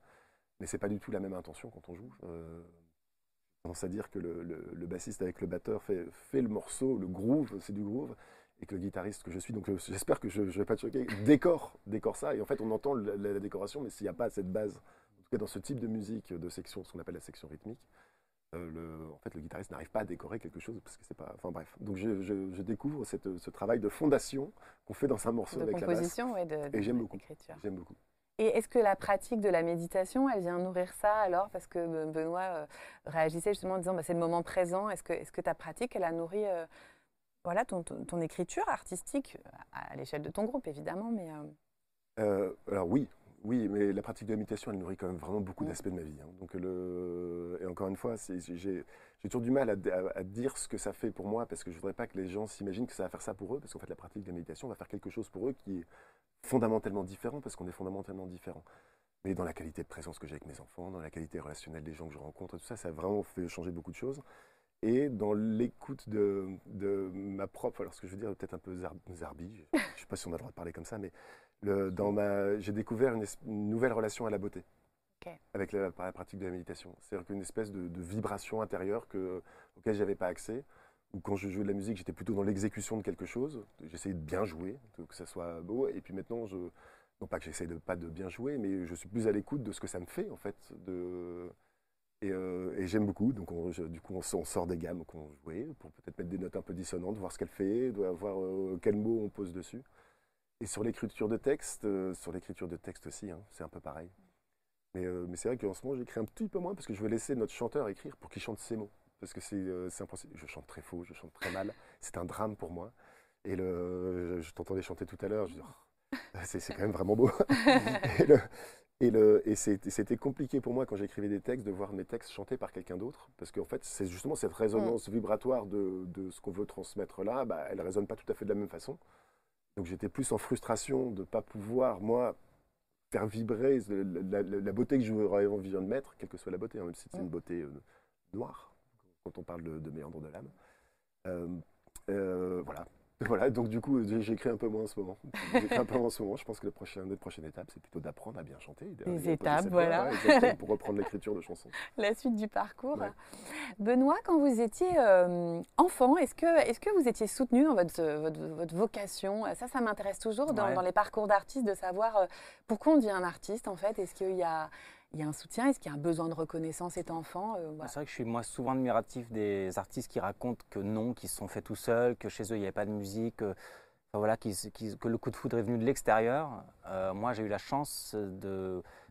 Mais c'est pas du tout la même intention quand on joue. J'ai tendance à dire que le, le- le bassiste avec le batteur fait, fait le morceau, le groove, c'est du groove, et que le guitariste que je suis, donc euh, j'espère que je ne vais pas te choquer, décore, décore ça. Et en fait, on entend la, la- la décoration, mais s'il n'y a pas cette base, en tout cas dans ce type de musique, de section, ce qu'on appelle la section rythmique, euh, le, en fait, le guitariste n'arrive pas à décorer quelque chose parce que c'est pas. Enfin bref. Donc je, je- je découvre cette- ce travail de fondation qu'on fait dans un morceau De avec la basse. composition et de, de- Et j'aime beaucoup. J'aime beaucoup. Et est-ce que la pratique de la méditation, elle vient nourrir ça alors? Parce que Benoît euh, réagissait justement en disant bah, c'est le moment présent. Est-ce que, est que ta pratique, elle a nourri euh, voilà, ton, ton- ton écriture artistique à, à l'échelle de ton groupe, évidemment mais, euh, Euh, alors oui, oui, mais la pratique de la méditation, elle nourrit quand même vraiment beaucoup Mm. d'aspects de ma vie. hein. Donc le, et encore une fois, j'ai toujours du mal à, à- à dire ce que ça fait pour moi parce que je voudrais pas que les gens s'imaginent que ça va faire ça pour eux parce qu'en fait la pratique de la méditation va faire quelque chose pour eux qui est fondamentalement différent parce qu'on est fondamentalement différent. Mais dans la qualité de présence que j'ai avec mes enfants, dans la qualité relationnelle des gens que je rencontre, tout ça, ça a vraiment fait changer beaucoup de choses. Et dans l'écoute de, de ma propre, alors ce que je veux dire peut-être un peu zar- zarbi, je ne sais pas si on a le droit de parler comme ça, mais le- dans ma, j'ai découvert une, nouvelle relation à la beauté Ok. avec la, par la pratique de la méditation. C'est-à-dire qu'une espèce de, de vibration intérieure que, auquel je n'avais pas accès. Ou quand je jouais de la musique, j'étais plutôt dans l'exécution de quelque chose. J'essayais de bien jouer, que ça soit beau. Et puis maintenant, je, non pas que j'essaie de pas de bien jouer, mais je suis plus à l'écoute de ce que ça me fait en fait. De, et, euh, et j'aime beaucoup. Donc du coup, on, sort- des gammes qu'on jouait pour peut-être mettre des notes un peu dissonantes, voir ce qu'elle fait, voir euh, quel mot on pose dessus. Et sur l'écriture de texte, euh, sur l'écriture de texte aussi, hein, c'est un peu pareil. Mais, euh, mais c'est vrai qu'en ce moment, j'écris un petit peu moins parce que je veux laisser notre chanteur écrire pour qu'il chante ses mots. Parce que c'est impossible. Je chante très faux, je chante très mal. C'est un drame pour moi. Et je t'entendais chanter tout à l'heure. Je dis, oh, c'est quand même vraiment beau. et, c'était compliqué pour moi quand j'écrivais des textes de voir mes textes chantés par quelqu'un d'autre. Parce qu'en fait, c'est justement cette résonance vibratoire de, de ce qu'on veut transmettre là, bah, elle ne résonne pas tout à fait de la même façon. Donc j'étais plus en frustration de ne pas pouvoir, moi, faire vibrer la, la- la beauté que j'aurais envie de mettre, quelle que soit la beauté, hein, même si c'est une beauté euh, noire, quand on parle de, de méandre de l'âme. Euh, euh, voilà. Voilà, donc du coup, j'écris un peu moins en ce moment. J'écris un peu moins en ce moment. Je pense que la prochaine, la prochaine étape, c'est plutôt d'apprendre à bien chanter. poser étapes, voilà. exactement, pour reprendre l'écriture de chansons. la suite du parcours. Ouais. Benoît, quand vous étiez euh, enfant, est-ce que, est que vous étiez soutenu dans votre, votre, votre vocation? Ça, ça m'intéresse toujours dans, Ouais. dans les parcours d'artistes de savoir euh, pourquoi on devient un artiste en fait? Est-ce qu'il y a, il y a un soutien Est-ce qu'il y a un besoin de reconnaissance étant enfant Euh. C'est vrai que je suis moi souvent admiratif des artistes qui racontent que non, qu'ils se sont faits tout seuls, que chez eux il n'y avait pas de musique, que, enfin, voilà, que le coup de foudre est venu de l'extérieur. Euh, moi j'ai eu la chance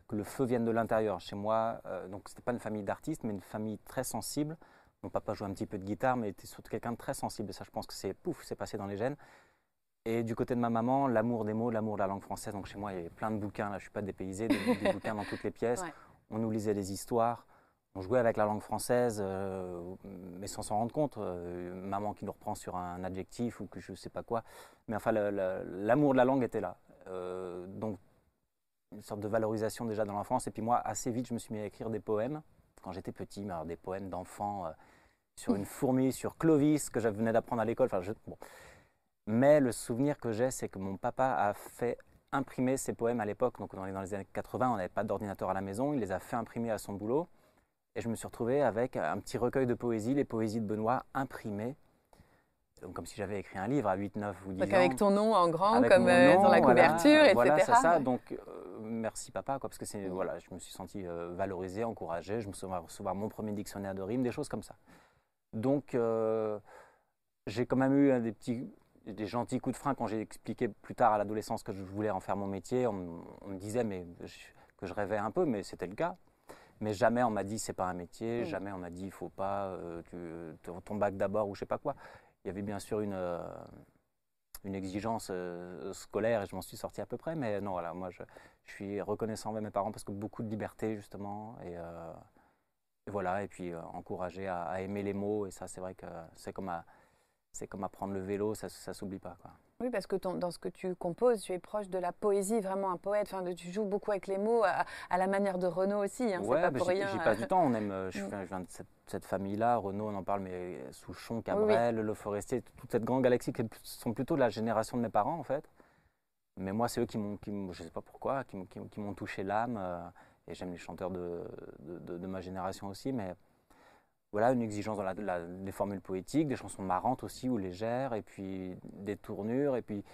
que le feu vienne de l'intérieur. Chez moi, euh, donc c'était pas une famille d'artistes, mais une famille très sensible. Mon papa jouait un petit peu de guitare, mais était surtout quelqu'un de très sensible. Et ça, je pense que c'est pouf, c'est passé dans les gènes. Et du côté de ma maman, l'amour des mots, l'amour de la langue française. Donc chez moi, il y avait plein de bouquins. Là, je suis pas dépaysé, des, des bouquins dans toutes les pièces. Ouais. On nous lisait des histoires. On jouait avec la langue française, euh, mais sans s'en rendre compte. Euh, maman qui nous reprend sur un adjectif ou que je sais pas quoi. Mais enfin, l'amour de la langue était là. Euh, donc, une sorte de valorisation déjà dans l'enfance. Et puis moi, assez vite, je me suis mis à écrire des poèmes quand j'étais petit, mais alors des poèmes d'enfants sur une fourmi, sur Clovis, que je venais d'apprendre à l'école. Enfin, je- bon. Mais le souvenir que j'ai, c'est que mon papa a fait imprimer ses poèmes à l'époque. Donc, dans les, dans les années 80, on n'avait pas d'ordinateur à la maison. Il les a fait imprimer à son boulot. Et je me suis retrouvé avec un petit recueil de poésie, les poésies de Benoît, imprimées. Donc, comme si j'avais écrit un livre à 8, 9 ou 10 Donc ans. avec ton nom en grand, Avec comme euh, nom, dans la voilà, couverture, etc. Voilà, c'est ça. Donc, euh, merci papa, quoi, parce que c'est, voilà, je me suis senti euh, valorisé, encouragé. Je me souviens recevoir mon premier dictionnaire de rimes, des choses comme ça. Donc, euh, j'ai quand même eu euh, des petits, des gentils coups de frein quand j'ai expliqué plus tard à l'adolescence que je voulais en faire mon métier. On, me- on me disait mais, je- que je rêvais un peu, mais c'était le cas. Mais jamais on m'a dit c'est pas un métier, Mm. jamais on m'a dit il faut pas, euh, tu, ton- ton bac d'abord ou je sais pas quoi. Il y avait bien sûr une, euh, une exigence euh, scolaire et je m'en suis sorti à peu près, mais non, voilà, moi je, je suis reconnaissant envers mes parents parce que beaucoup de liberté justement et, euh, et voilà, et puis euh, encouragé à, à aimer les mots et ça c'est vrai que c'est comme, à- c'est comme apprendre le vélo, ça, ça s'oublie pas. Quoi. Oui, parce que dans ce que tu composes, tu es proche de la poésie, vraiment un poète. Enfin, tu joues beaucoup avec les mots, à, la manière de Renaud aussi. Hein, ouais, pas pour rien. J'y passe du temps. On aime, euh, je, mm. viens de cette, famille-là. Renaud, on en parle, mais Souchon, Cabrel, Le Forestier, toute cette grande galaxie qui sont plutôt de la génération de mes parents, en fait. Mais moi, c'est eux qui m'ont, je sais pas pourquoi, qui, m'ont touché l'âme. Euh, et j'aime les chanteurs de, de, ma génération aussi, mais voilà, une exigence dans la, les formules poétiques, des chansons marrantes aussi ou légères, et puis des tournures, et puis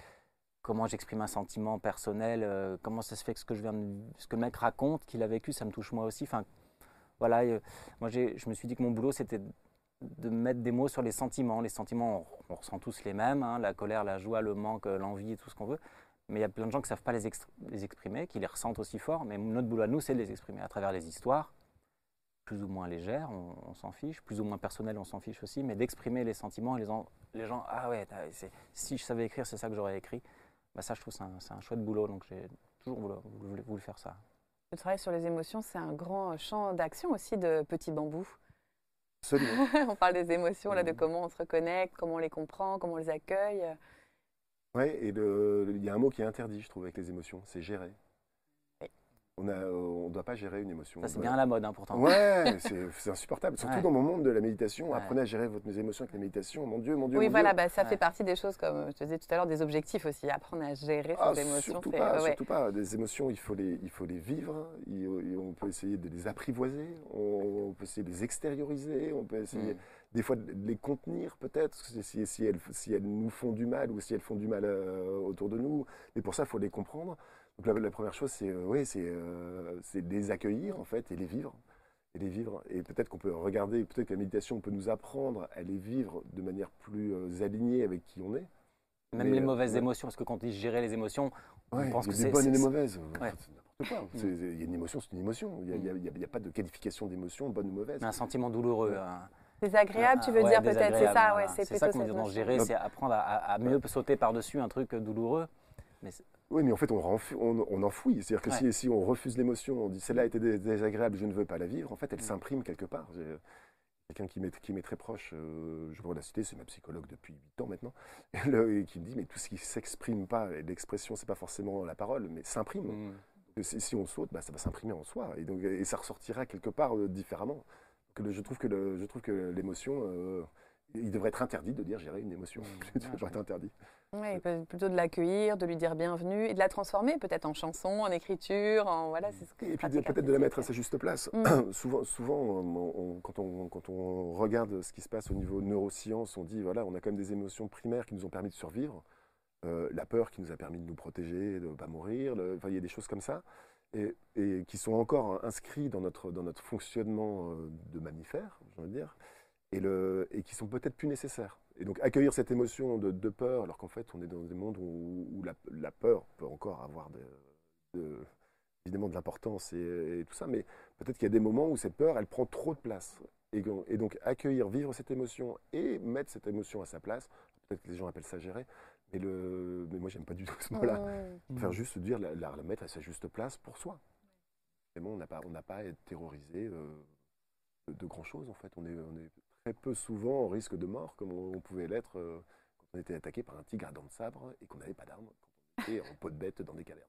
comment j'exprime un sentiment personnel, euh, comment ça se fait que ce que, je viens ce que le mec raconte, qu'il a vécu, ça me touche moi aussi. Enfin, voilà, euh, moi je me suis dit que mon boulot c'était de mettre des mots sur les sentiments. Les sentiments, on, ressent tous les mêmes, hein, la colère, la joie, le manque, l'envie, tout ce qu'on veut. Mais il y a plein de gens qui ne savent pas les, les, exprimer, qui les ressentent aussi fort. Mais notre boulot à nous, c'est de les exprimer à travers les histoires, plus ou moins légères, on, s'en fiche, plus ou moins personnelles, on s'en fiche aussi, mais d'exprimer les sentiments et les, les gens, ah ouais, si je savais écrire, c'est ça que j'aurais écrit. Bah ça, je trouve c'est un, chouette boulot, donc j'ai toujours voulu, voulu, faire ça. Le travail sur les émotions, c'est un grand champ d'action aussi de Petit Bambou. Absolument. on parle des émotions, là, de mmh. comment on se reconnecte, comment on les comprend, comment on les accueille. Oui, et il y a un mot qui est interdit, je trouve, avec les émotions, c'est gérer. On ne doit pas gérer une émotion. Ça, c'est bien à la mode, hein, pourtant. Ouais, c'est insupportable. Surtout dans mon monde de la méditation. Apprenez à gérer votre, émotions avec la méditation. Mon Dieu, mon Dieu. Oui, mon voilà, Dieu. Bah, ça fait partie des choses, comme je te disais tout à l'heure, des objectifs aussi. Apprendre à gérer ah, ses émotions. Surtout pas, surtout pas. Des émotions, il faut les, il faut les vivre. on peut essayer de les apprivoiser. On, peut essayer de les extérioriser. On peut essayer. Mm des fois de les contenir peut-être, si, si, elles, si elles nous font du mal ou si elles font du mal euh, autour de nous. Mais pour ça, il faut les comprendre. Donc la, première chose, c'est euh, ouais, euh, c'est les accueillir en fait et les vivre. Et les vivre. Et peut-être qu'on peut regarder, peut-être que la méditation peut nous apprendre à les vivre de manière plus alignée avec qui on est. Même les mauvaises émotions, parce que quand on dit gérer les émotions, on pense que c'est. des bonnes et des mauvaises. Il y a une émotion, c'est une émotion. Il n'y a, pas de qualification d'émotion, bonne ou mauvaise. Un sentiment douloureux. Désagréable, tu veux dire peut-être, c'est ça, ouais, c'est ça qu'on doit gérer, c'est apprendre à, mieux sauter par-dessus un truc douloureux. Mais oui, mais en fait, on, on, enfouit. C'est-à-dire que si, si, on refuse l'émotion, on dit celle-là était désagréable, je ne veux pas la vivre, en fait, elle mm. s'imprime quelque part. Quelqu'un qui m'est, qui très proche, euh, je pourrais la citer, c'est ma psychologue depuis 8 ans maintenant, et, qui me dit mais tout ce qui ne s'exprime pas, et l'expression, c'est pas forcément la parole, mais s'imprime. Mm. Si, on saute, bah, ça va s'imprimer en soi, et, donc, et ça ressortira quelque part euh, différemment je trouve que je trouve que l'émotion, euh, il devrait être interdit de dire gérer une émotion. ça devrait être interdit. Oui, plutôt de l'accueillir, de lui dire bienvenue et de la transformer peut-être en chanson, en écriture, en voilà, c'est ce que Et puis peut-être de la mettre à sa juste place. Mm. souvent, souvent quand, on, quand on regarde ce qui se passe au niveau neurosciences, on dit voilà, on a quand même des émotions primaires qui nous ont permis de survivre. Euh, la peur qui nous a permis de nous protéger, de ne pas mourir. il y a des choses comme ça et, qui sont encore inscrits dans notre, dans notre fonctionnement euh, de mammifère, je veux dire, et, le, et qui sont peut-être plus nécessaires. Et donc accueillir cette émotion de, peur, alors qu'en fait on est dans des mondes où, la, peur peut encore avoir de, évidemment de l'importance et, tout ça, mais peut-être qu'il y a des moments où cette peur, elle prend trop de place. Et, et, donc accueillir, vivre cette émotion et mettre cette émotion à sa place, peut-être que les gens appellent ça gérer, mais, le, mais moi, j'aime pas du tout ce mot-là. Faire juste dire, la, la, mettre à sa juste place pour soi. on n'a pas, on n'a pas à être terrorisé euh, de, grand-chose, en fait. On est, on est très peu souvent en risque de mort, comme on, pouvait l'être euh, quand on était attaqué par un tigre à dents de sabre et qu'on n'avait pas d'armes, quand on était en peau de bête dans des cavernes.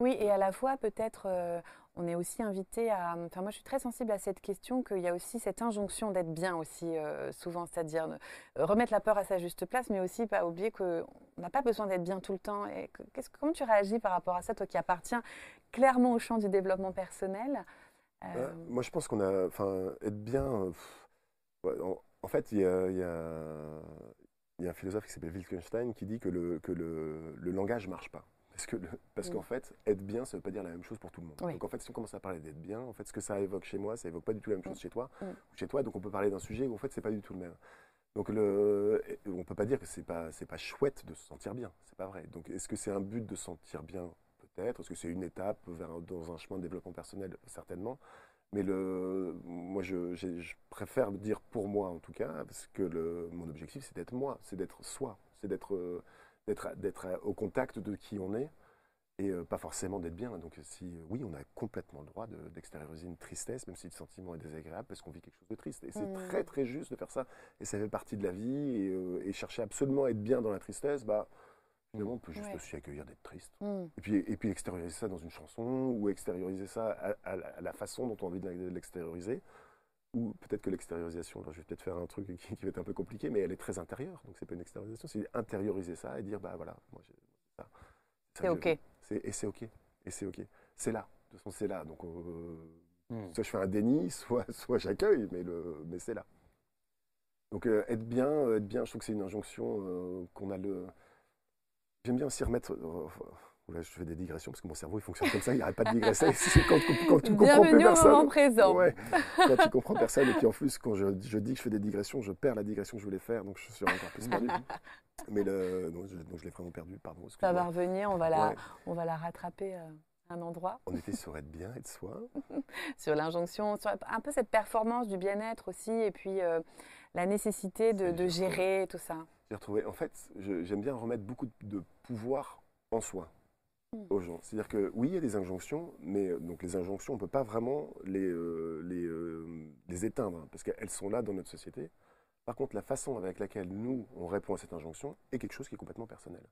Oui, et à la fois, peut-être, euh, on est aussi invité à. Enfin, moi, je suis très sensible à cette question qu'il y a aussi cette injonction d'être bien aussi, euh, souvent, c'est-à-dire remettre la peur à sa juste place, mais aussi pas oublier qu'on n'a pas besoin d'être bien tout le temps. Et que, comment tu réagis par rapport à ça, toi qui appartiens clairement au champ du développement personnel? Moi, je pense qu'on a. Enfin, être bien. En, fait, il y a, y a un philosophe qui s'appelle Wittgenstein qui dit que le, que le, le langage ne marche pas. Parce que parce qu'en fait, être bien, ça ne veut pas dire la même chose pour tout le monde. Donc en fait, si on commence à parler d'être bien, en fait, ce que ça évoque chez moi, ça évoque pas du tout la même chose chez toi chez toi. Donc on peut parler d'un sujet où en fait, c'est pas du tout le même. Donc le, on peut pas dire que c'est pas c'est pas chouette de se sentir bien. C'est pas vrai. Donc est-ce que c'est un but de se sentir bien Peut-être? Est-ce que c'est une étape vers dans un chemin de développement personnel? Certainement. Mais le, moi, je, je, préfère dire pour moi en tout cas, parce que le, mon objectif, c'est d'être moi, c'est d'être soi, c'est d'être d'être au contact de qui on est et euh, pas forcément d'être bien. Donc si oui, on a complètement le droit d'extérioriser une tristesse, même si le sentiment est désagréable, parce qu'on vit quelque chose de triste. Et c'est mmh. très très juste de faire ça. Et ça fait partie de la vie. Et, euh, chercher absolument à être bien dans la tristesse, bah Finalement, on peut juste Ouais. aussi accueillir d'être triste. Mm. Et puis, et puis extérioriser ça dans une chanson, ou extérioriser ça à, à la- à la façon dont on a envie de l'extérioriser. Ou peut-être que l'extériorisation, je vais peut-être faire un truc qui, qui va être un peu compliqué, mais elle est très intérieure. Donc c'est pas une extériorisation, c'est intérioriser ça et dire, bah voilà, moi j'ai ça. C'est ça OK. Et c'est OK. Et c'est OK. C'est là. De toute façon, c'est là. Donc euh, Hmm. soit je fais un déni, soit, soit j'accueille, mais, le, mais c'est là. Donc euh, être bien, euh, être bien, je trouve que c'est une injonction euh, qu'on a le. J'aime bien aussi remettre. euh, Là, je fais des digressions parce que mon cerveau il fonctionne comme ça, il n'arrête pas de digresser. Quand, quand tu comprends plus Bienvenue au personne. moment présent. Ouais, quand tu comprends personne, et puis en plus, quand je, je dis que je fais des digressions, je perds la digression que je voulais faire, donc je suis encore plus perdu. Mais le, donc, je, donc je l'ai vraiment perdu, pardon. Ça va revenir, on va la, Ouais. on va la rattraper euh, à un endroit. On était sur être bien, être soi. sur l'injonction, sur un peu cette performance du bien-être aussi, et puis euh, la nécessité de, gérer tout ça. Retrouvé. En fait, j'aime bien remettre beaucoup de pouvoir en soi Mm. aux gens. C'est-à-dire que oui, il y a des injonctions, mais euh, donc les injonctions, on ne peut pas vraiment les, euh, les, euh, les éteindre hein, parce qu'elles sont là dans notre société. Par contre, la façon avec laquelle nous, on répond à cette injonction est quelque chose qui est complètement personnel.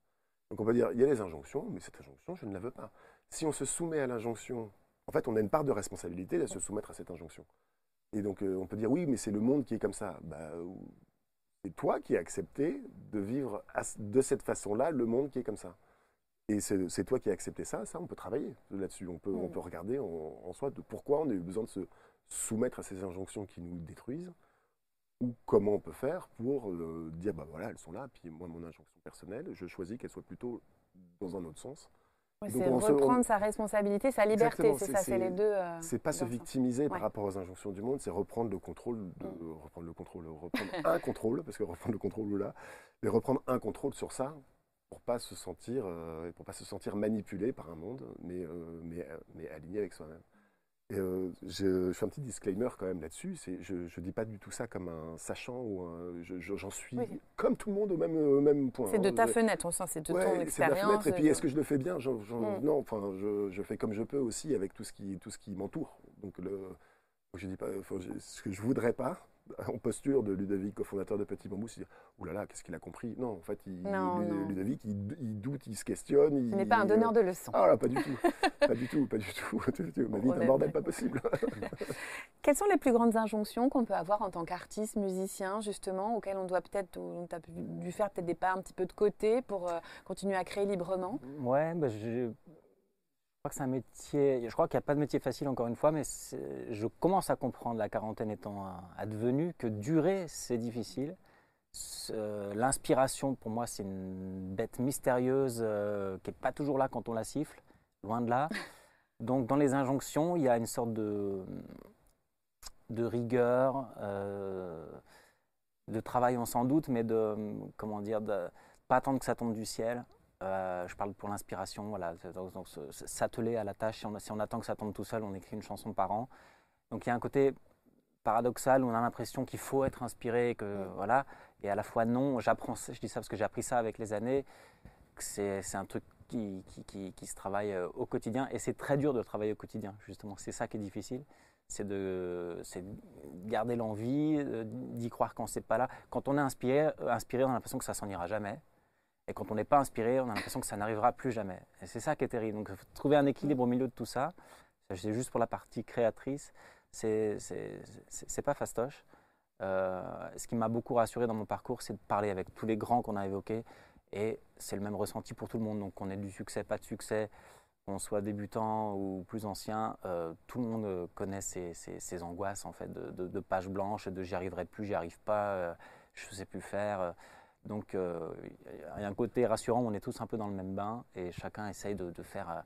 Donc on peut dire, il y a les injonctions, mais cette injonction, je ne la veux pas. Si on se soumet à l'injonction, en fait, on a une part de responsabilité de se soumettre à cette injonction. Et donc euh, on peut dire, oui, mais c'est le monde qui est comme ça. Bah, c'est toi qui as accepté de vivre de cette façon-là le monde qui est comme ça. Et c'est toi qui as accepté ça, ça on peut travailler là-dessus. On peut, on Mm. peut regarder en, en soi de pourquoi on a eu besoin de se soumettre à ces injonctions qui nous détruisent, ou comment on peut faire pour euh, dire, bah voilà, elles sont là, puis moi, mon injonction personnelle, je choisis qu'elle soit plutôt dans un autre sens. C'est on reprendre sa responsabilité, sa liberté, c'est ça, c'est les deux. euh, C'est pas se victimiser par Ouais. rapport aux injonctions du monde, c'est reprendre le contrôle, de, Mm. reprendre le contrôle, reprendre un contrôle, parce que reprendre le contrôle là, mais reprendre un contrôle sur ça pour pas se sentir, euh, pour pas se sentir manipulé par un monde, mais euh, mais, mais aligné avec soi-même. Et euh, je, je fais un petit disclaimer quand même là-dessus. Je, je dis pas du tout ça comme un sachant ou un, je- je- j'en suis Oui. comme tout le monde au même, au même point. C'est de hein. ta Je- fenêtre, on sent, c'est de Ouais, ton de la expérience. fenêtre. Et puis, de- est-ce que je le fais bien? Mm. Non, enfin, je, fais comme je peux aussi avec tout ce qui, tout ce qui m'entoure. Donc, le, je dis pas, ce que je voudrais pas, en posture de Ludovic, cofondateur de Petit Bambou, c'est dire, oh là là, qu'est-ce qu'il a compris? Non, en fait, il, Non, Lu- non. Ludovic, il, il doute, il se questionne. Ce il- n'est pas un donneur de leçons. Ah là, pas du tout, pas du tout, pas du tout. Ma vie est un bordel pas possible. Quelles sont les plus grandes injonctions qu'on peut avoir en tant qu'artiste, musicien, justement, auxquelles on doit peut-être, on a dû faire peut-être des pas un petit peu de côté pour euh, continuer à créer librement? Ouais, bah, je, je crois que c'est un métier. Je crois qu'il n'y a pas de métier facile, encore une fois, mais je commence à comprendre, la quarantaine étant advenue, que durer, c'est difficile. L'inspiration, pour moi, c'est une bête mystérieuse euh, qui n'est pas toujours là quand on la siffle, loin de là. Donc, dans les injonctions, il y a une sorte de, de rigueur, euh, de travail, on s'en doute, mais de, comment dire, de pas attendre que ça tombe du ciel. Euh, je parle pour l'inspiration, voilà, donc, s'atteler à la tâche. Si on, si on attend que ça tombe tout seul, on écrit une chanson par an. Donc il y a un côté paradoxal où on a l'impression qu'il faut être inspiré, que voilà, et à la fois non. J'apprends, je dis ça parce que j'ai appris ça avec les années. que C'est un truc qui, qui, qui- qui se travaille euh, au quotidien, et c'est très dur de le travailler au quotidien. Justement, c'est ça qui est difficile, c'est de, de garder l'envie, euh, d'y croire quand c'est pas là. Quand on est inspiré, inspiré, on a l'impression que ça s'en ira jamais. Et quand on n'est pas inspiré, on a l'impression que ça n'arrivera plus jamais. Et c'est ça qui est terrible. Donc, trouver un équilibre au milieu de tout ça. C'est juste pour la partie créatrice. C'est pas fastoche. Euh, ce qui m'a beaucoup rassuré dans mon parcours, c'est de parler avec tous les grands qu'on a évoqués. Et c'est le même ressenti pour tout le monde. Donc, qu'on ait du succès, pas de succès, qu'on soit débutant ou plus ancien, euh, tout le monde euh, connaît ses, ses- ses angoisses en fait, de, de, de page blanche, de j'y arriverai plus, j'y arrive pas, je ne sais plus faire. Euh. Donc, euh, il y a un côté rassurant, on est tous un peu dans le même bain et chacun essaye de, de faire à,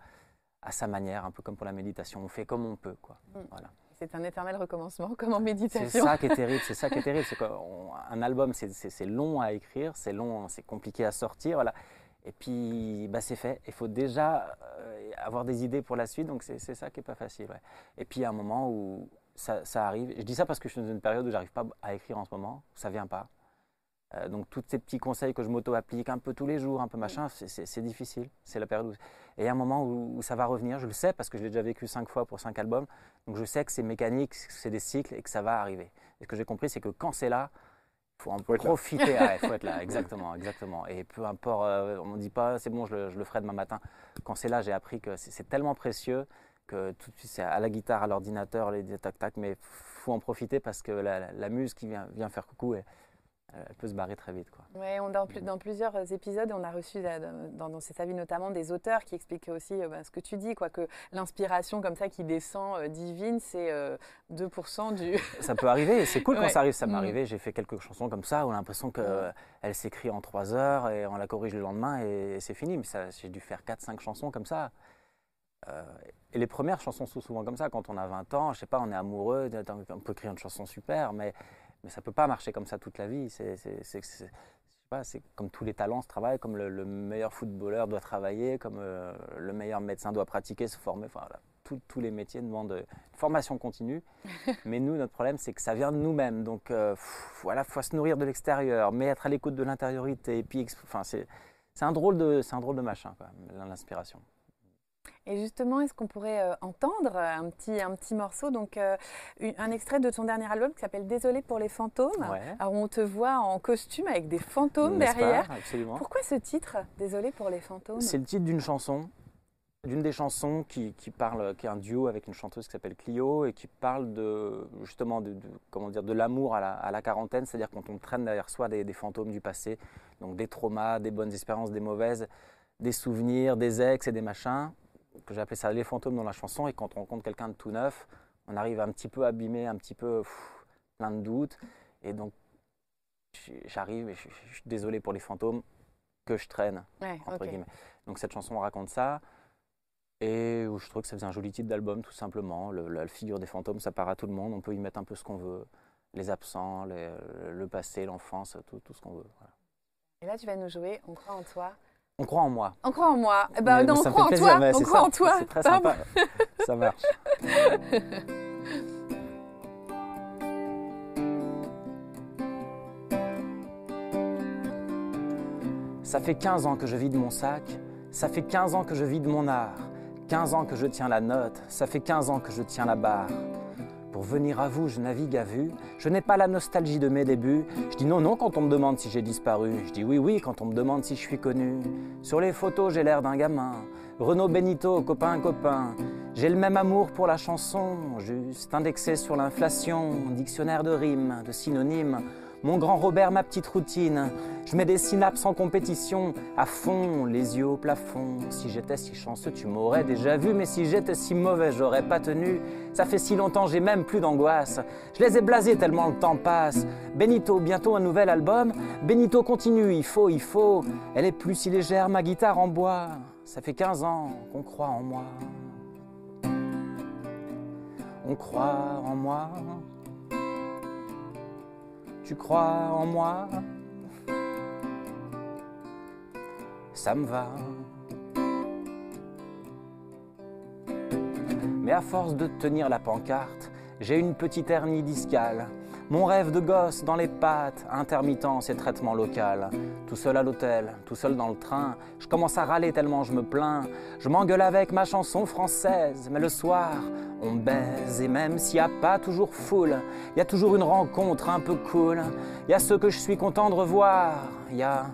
à sa manière, un peu comme pour la méditation. On fait comme on peut. Quoi. Mm. Voilà. C'est un éternel recommencement, comme en C'est méditation. ça qui est terrible. C'est ça qui est terrible. C'est qu'un album, c'est- c'est c'est long à écrire, c'est long, c'est compliqué à sortir. Voilà. Et puis, bah, c'est fait. Il faut déjà euh, avoir des idées pour la suite. Donc, c'est c'est ça qui n'est pas facile. ouais. Et puis, il y a un moment où ça, ça arrive. Je dis ça parce que je suis dans une période où j'arrive pas à écrire en ce moment. où Ça vient pas. Euh, donc, tous ces petits conseils que je m'auto-applique un peu tous les jours, un peu machin, c'est- difficile. C'est la période où. Et il y a un moment où, où ça va revenir. Je le sais parce que je l'ai déjà vécu cinq fois pour cinq albums. Donc, je sais que c'est mécanique, que c'est des cycles et que ça va arriver. Et ce que j'ai compris, c'est que quand c'est là, il faut en Faut profiter. Il faut être là, exactement, exactement. Et peu importe, euh, on ne dit pas, c'est bon, je le, je le ferai demain matin. Quand c'est là, j'ai appris que c'est tellement précieux que tout de suite, c'est à la guitare, à l'ordinateur, les tac tac, mais faut en profiter parce que la, la- la muse qui vient, vient faire coucou, elle peut se barrer très vite. Quoi. Ouais, on, dans, pl- dans plusieurs euh, épisodes, on a reçu euh, dans, dans C'est sa vie notamment des auteurs qui expliquaient aussi euh, ben, ce que tu dis, quoi, que l'inspiration comme ça qui descend euh, divine, c'est euh, 2% du. Ça peut arriver, et c'est cool quand ça arrive. Ça m'est Mm. arrivé, j'ai fait quelques chansons comme ça où on a l'impression qu'elle s'écrit en trois heures et on la corrige le lendemain et c'est fini. Mais j'ai dû faire 4-5 chansons comme ça. Euh, et les premières chansons sont souvent comme ça. Quand on a 20 ans, je sais pas, on est amoureux, on peut écrire une chanson super, mais, mais ça peut pas marcher comme ça toute la vie. C'est, comme tous les talents se travaillent, comme le, le meilleur footballeur doit travailler, comme euh, le meilleur médecin doit pratiquer, se former. Enfin, voilà, tous- tous les métiers demandent une formation continue. mais nous, notre problème, c'est que ça vient de nous-mêmes. Donc euh, pff, voilà, faut se nourrir de l'extérieur, mais être à l'écoute de l'intériorité. Et puis, exp- enfin, c'est, un drôle de, c'est un drôle de machin, l'inspiration. Et justement, est-ce qu'on pourrait euh, entendre un petit, un petit morceau, donc euh, un extrait de ton dernier album qui s'appelle Désolé pour les fantômes. Ouais. Alors on te voit en costume avec des fantômes pas? derrière. Absolument. Pourquoi ce titre Désolé pour les fantômes? C'est le titre d'une chanson, d'une des chansons qui, qui parle, qui est un duo avec une chanteuse qui s'appelle Clio et qui parle de justement de, de- comment dire de l'amour à la, à la quarantaine, c'est-à-dire quand on traîne derrière soi des, des fantômes du passé, donc des traumas, des bonnes expériences, des mauvaises, des souvenirs, des ex et des machins, que j'ai appelé ça les fantômes dans la chanson. Et quand on rencontre quelqu'un de tout neuf, on arrive un petit peu abîmé, un petit peu pff, plein de doutes, et donc j'arrive et je, suis désolé pour les fantômes que je traîne Ouais, entre guillemets. Donc cette chanson raconte ça. Et où je trouve que ça faisait un joli titre d'album, tout simplement. Le- la figure des fantômes, ça part à tout le monde. On peut y mettre un peu ce qu'on veut. Les absents, les- le passé, l'enfance, tout, tout ce qu'on veut. voilà. Et là, tu vas nous jouer On croit en toi. On croit en moi. On croit en moi. Eh ben, Mais- non, mais on croit en plaisir, toi. mais On c'est croit ça, en toi. C'est très sympa. ça marche. Ça fait 15 ans que je vide mon sac, ça fait 15 ans que je vide mon art, 15 ans que je tiens la note, ça fait 15 ans que je tiens la barre. Pour venir à vous, je navigue à vue, je n'ai pas la nostalgie de mes débuts. Je dis non, non quand on me demande si j'ai disparu, je dis oui, oui quand on me demande si je suis connu. Sur les photos, j'ai l'air d'un gamin, Renaud Benito, copain, copain. J'ai le même amour pour la chanson, juste indexé sur l'inflation, dictionnaire de rimes, de synonymes. Mon grand Robert, ma petite routine. Je mets des synapses en compétition, à fond, les yeux au plafond. Si j'étais si chanceux, tu m'aurais déjà vu, mais si j'étais si mauvais, j'aurais pas tenu. Ça fait si longtemps, j'ai même plus d'angoisse. Je les ai blasés tellement le temps passe. Benito, bientôt un nouvel album. Benito continue, il faut, il faut. Elle est plus si légère, ma guitare en bois. Ça fait 15 ans qu'on croit en moi. On croit en moi. Tu crois en moi? Ça me va. Mais à force de tenir la pancarte, j'ai une petite hernie discale. Mon rêve de gosse dans les pattes, intermittence et traitement local. Tout seul à l'hôtel, tout seul dans le train, je commence à râler tellement je me plains. Je m'engueule avec ma chanson française, mais le soir, on baise. Et même s'il n'y a pas toujours foule, il y a toujours une rencontre un peu cool. Il y a ceux que je suis content de revoir. Il y a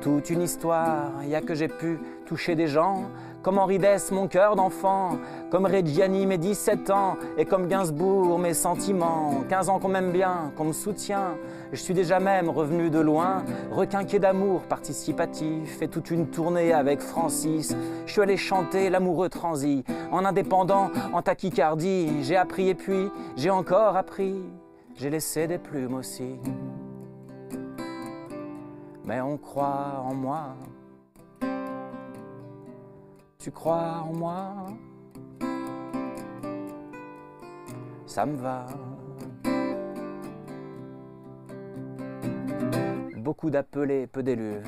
toute une histoire. Il y a que j'ai pu toucher des gens. Comme Henri Dess, mon cœur d'enfant, comme Reggiani, mes 17 ans, et comme Gainsbourg, mes sentiments. 15 ans qu'on m'aime bien, qu'on me soutient. Je suis déjà même revenu de loin, requinqué d'amour participatif, fait toute une tournée avec Francis. Je suis allé chanter l'amoureux transi, en indépendant, en tachycardie. J'ai appris et puis j'ai encore appris. J'ai laissé des plumes aussi. Mais on croit en moi. Tu crois en moi? Ça me va. Beaucoup d'appelés, peu d'élus.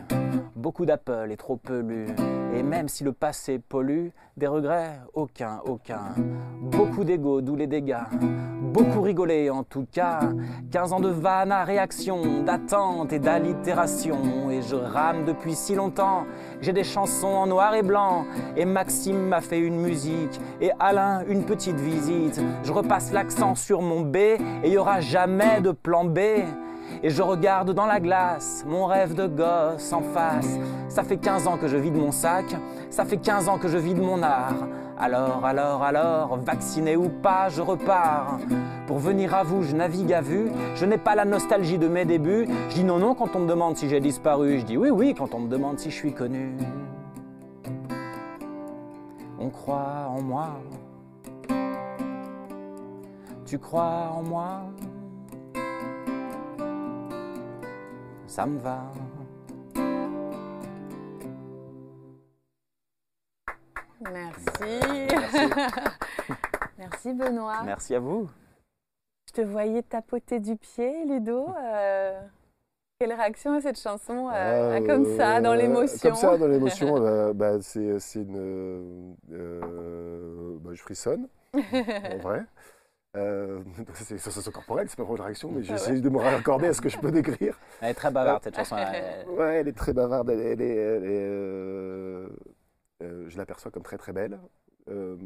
Beaucoup d'appels et trop peu lus. Et même si le passé pollue, des regrets, aucun, aucun. Beaucoup d'ego, d'où les dégâts. Beaucoup rigolé en tout cas. 15 ans de vanne à réaction, d'attente et d'allitération. Et je rame depuis si longtemps. J'ai des chansons en noir et blanc. Et Maxime m'a fait une musique. Et Alain, une petite visite. Je repasse l'accent sur mon B. Et il y aura jamais de plan B. Et je regarde dans la glace mon rêve de gosse en face. Ça fait 15 ans que je vide mon sac, ça fait 15 ans que je vide mon art. Alors, alors, alors, vacciné ou pas, je repars. Pour venir à vous, je navigue à vue. Je n'ai pas la nostalgie de mes débuts. Je dis non, non quand on me demande si j'ai disparu. Je dis oui, oui quand on me demande si je suis connu. On croit en moi. Tu crois en moi? Ça me va. Merci. Merci Benoît. Merci à vous. Je te voyais tapoter du pied, Ludo. Euh, quelle réaction à cette chanson, euh, Ah, comme ça, dans euh, l'émotion? Comme ça, dans l'émotion, euh, bah, c'est c'est une. euh, bah, je frissonne, en vrai. Euh, c'est sensation corporelle, c'est pas vraiment une réaction, mais Ah ouais. j'essaie de me raccorder à ce que je peux décrire. Elle est très bavarde cette chanson. Elle- Ouais, elle est très bavarde. Elle, elle est, elle est, euh, euh, je l'aperçois comme très très belle. Euh,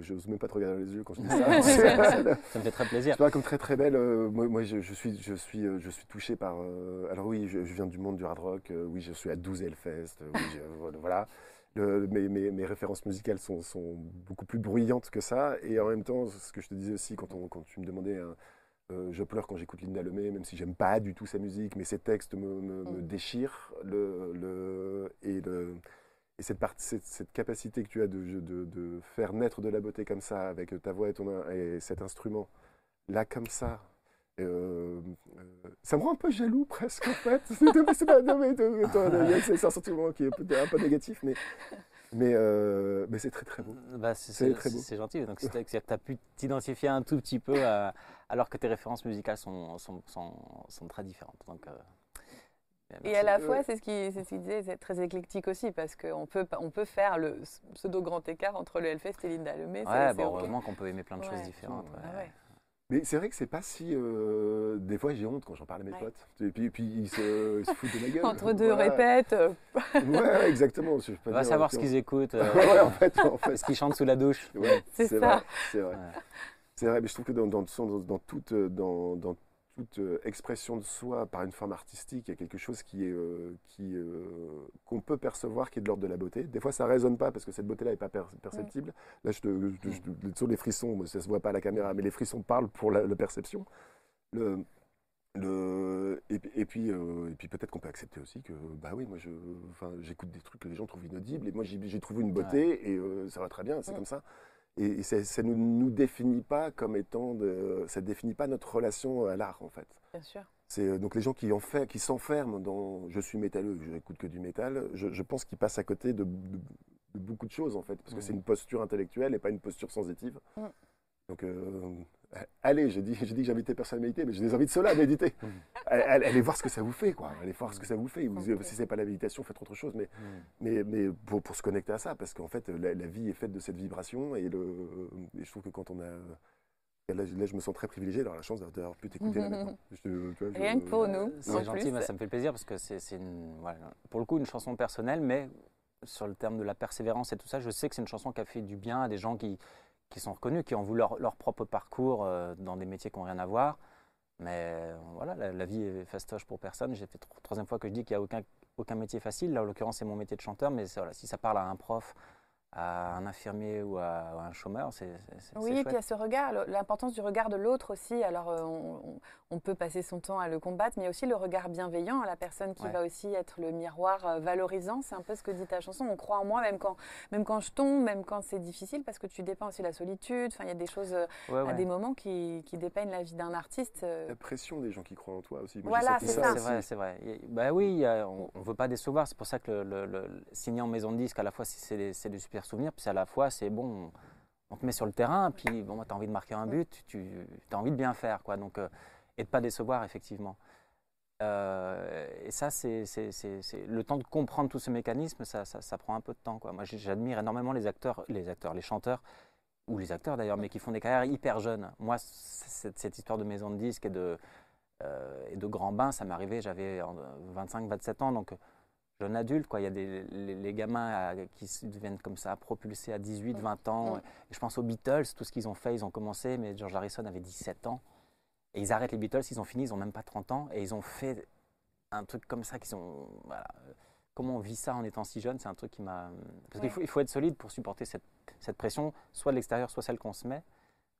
je n'ose même pas te regarder dans les yeux quand je dis ça. ça me fait très plaisir. sais pas, comme très très belle. euh, moi, moi, je, je suis, je suis, euh, je suis touché par. alors oui, je, je viens du monde du hard rock. oui, je suis à 12 Hellfest. oui, voilà. Le- mes, mes- mes références musicales sont, sont beaucoup plus bruyantes que ça. Et en même temps, ce que je te disais aussi quand, on- quand tu me demandais, euh, je pleure quand j'écoute Linda Lemay, même si j'aime pas du tout sa musique, mais ses textes me, me- me Mm. déchirent. Le, le- et le, et cette, partie, cette, cette capacité que tu as de, de- de faire naître de la beauté comme ça, avec ta voix et, ton, et cet instrument, là comme ça, euh, euh, ça me rend un peu jaloux presque en fait. C'est pas, non, mais, un sentiment qui est un peu, un peu négatif, mais, mais, euh, mais c'est très très beau. Bah, c'est gentil. Donc, c'est que tu as pu t'identifier un tout petit peu, à- alors que tes références musicales sont, sont, sont, sont très différentes. Donc, euh, Et à la fois, c'est ce qu'il ce disait, c'est très éclectique aussi, parce qu'on peut, on peut faire le pseudo grand écart entre le Hellfest et Linda Lemay. c'est- Ouais, bon, qu'on peut aimer plein de choses Ouais. différentes. Ah ouais. ouais. Mais c'est vrai que c'est pas si. euh, des fois, j'ai honte quand j'en parle à mes Ouais. potes. Et puis, puis ils, se, ils se foutent de ma gueule. Entre deux Voilà. répètes, euh, Ouais, exactement. Je peux On va dire, savoir ce qu'ils écoutent, euh, ouais, en fait, en fait. ce qu'ils chantent sous la douche. Ouais, C'est ça. vrai, C'est vrai. Ouais. C'est vrai, mais je trouve que dans, dans, dans, dans toute, euh, dans, dans toute euh, expression de soi par une forme artistique, il y a quelque chose qui est, euh, qui, euh, qu'on peut percevoir qui est de l'ordre de la beauté. Des fois, ça résonne pas parce que cette beauté-là n'est pas per- perceptible. Là, je te, je, sur les frissons, ça se voit pas à la caméra, mais les frissons parlent pour la, la perception. Le, le, et, puis- et puis, euh, et puis peut-être qu'on peut accepter aussi que, bah oui, moi, j'écoute des trucs que les gens trouvent inaudibles, et moi, j'y trouve une beauté, et euh, ça va très bien, c'est Mm. comme ça. Et, ça, ça ne nous définit pas comme étant, de, ça définit pas notre relation à l'art, en fait. bien sûr. C'est euh, donc les gens qui, en fait, qui s'enferment dans je suis métalleux, je n'écoute que du métal, je, je pense qu'ils passent à côté de, de- de beaucoup de choses en fait, parce que Mhm. c'est une posture intellectuelle et pas une posture sensitive. Mhm. Donc, euh, allez, j'ai dit, j'ai dit que j'invitais personnalité, mais je les invite ceux-là à méditer. Allez, allez voir ce que ça vous fait, quoi. Allez voir ce que ça vous fait. Vous- Ok. si c'est pas la méditation, faites autre chose, mais, Mm. mais, mais pour, pour se connecter à ça, parce qu'en fait, la, la vie est faite de cette vibration, et, le, et je trouve que quand on a Là, je- là, je me sens très privilégié d'avoir la chance d'avoir pu t'écouter là maintenant. Je je- Rien que pour nous. Euh, C'est gentil, mais ça me fait plaisir parce que c'est voilà, pour le coup une chanson personnelle, mais sur le terme de la persévérance et tout ça, je sais que c'est une chanson qui a fait du bien à des gens qui, qui sont reconnus, qui ont vu leur, propre parcours euh, dans des métiers qui n'ont rien à voir. Mais euh, voilà, la, vie est fastoche pour personne. J'ai fait tro- troisième fois que je dis qu'il n'y a aucun, aucun métier facile. Là, en l'occurrence, c'est mon métier de chanteur, mais voilà, si ça parle à un prof, à un infirmier ou à, à un chômeur, c'est c'est- c'est Oui, et puis il y a ce regard, l'importance du regard de l'autre aussi. Alors, euh, on, peut passer son temps à le combattre, mais il y a aussi le regard bienveillant, la personne qui Ouais. va aussi être le miroir euh, valorisant. C'est un peu ce que dit ta chanson. On croit en moi, même quand, même quand je tombe, même quand c'est difficile, parce que tu dépeins aussi la solitude. Enfin, il y a des choses, euh, Ouais, à ouais. des moments qui, qui dépeignent la vie d'un artiste. La pression des gens qui croient en toi aussi. Moi, Voilà, c'est ça. ça. C'est vrai, c'est vrai. Et- Bah oui, a- on ne veut pas décevoir. C'est pour ça que le, le- le- signer en maison de disque, à la fois, c'est- c'est des super souvenirs, puis à la fois, c'est bon, on te met sur le terrain, puis bon, tu as envie de marquer un but, tu as envie de bien faire, quoi. Donc, euh, et de pas décevoir, effectivement. Euh, et ça, c'est le temps de comprendre tout ce mécanisme, ça, ça, prend un peu de temps. Quoi. Moi, j'admire énormément les acteurs, les acteurs, les chanteurs, ou les acteurs d'ailleurs, mais qui font des carrières hyper jeunes. Moi, cette, histoire de maison de disque et de, euh, et de grand bain, ça arrivé, j'avais 25-27 ans, donc jeune adulte. Quoi. Il y a des, les, les gamins euh, qui deviennent comme ça propulsés à 18-20 ans. Mm. Et je pense aux Beatles, tout ce qu'ils ont fait, ils ont commencé, mais George Harrison avait 17 ans. Et ils arrêtent les Beatles, ils ont fini, ils n'ont même pas 30 ans, et ils ont fait un truc comme ça qui sont. Voilà. Comment on vit ça en étant si jeune, c'est un truc qui m'a. Parce qu'il faut, il faut être solide pour supporter cette, cette pression, soit de l'extérieur, soit celle qu'on se met.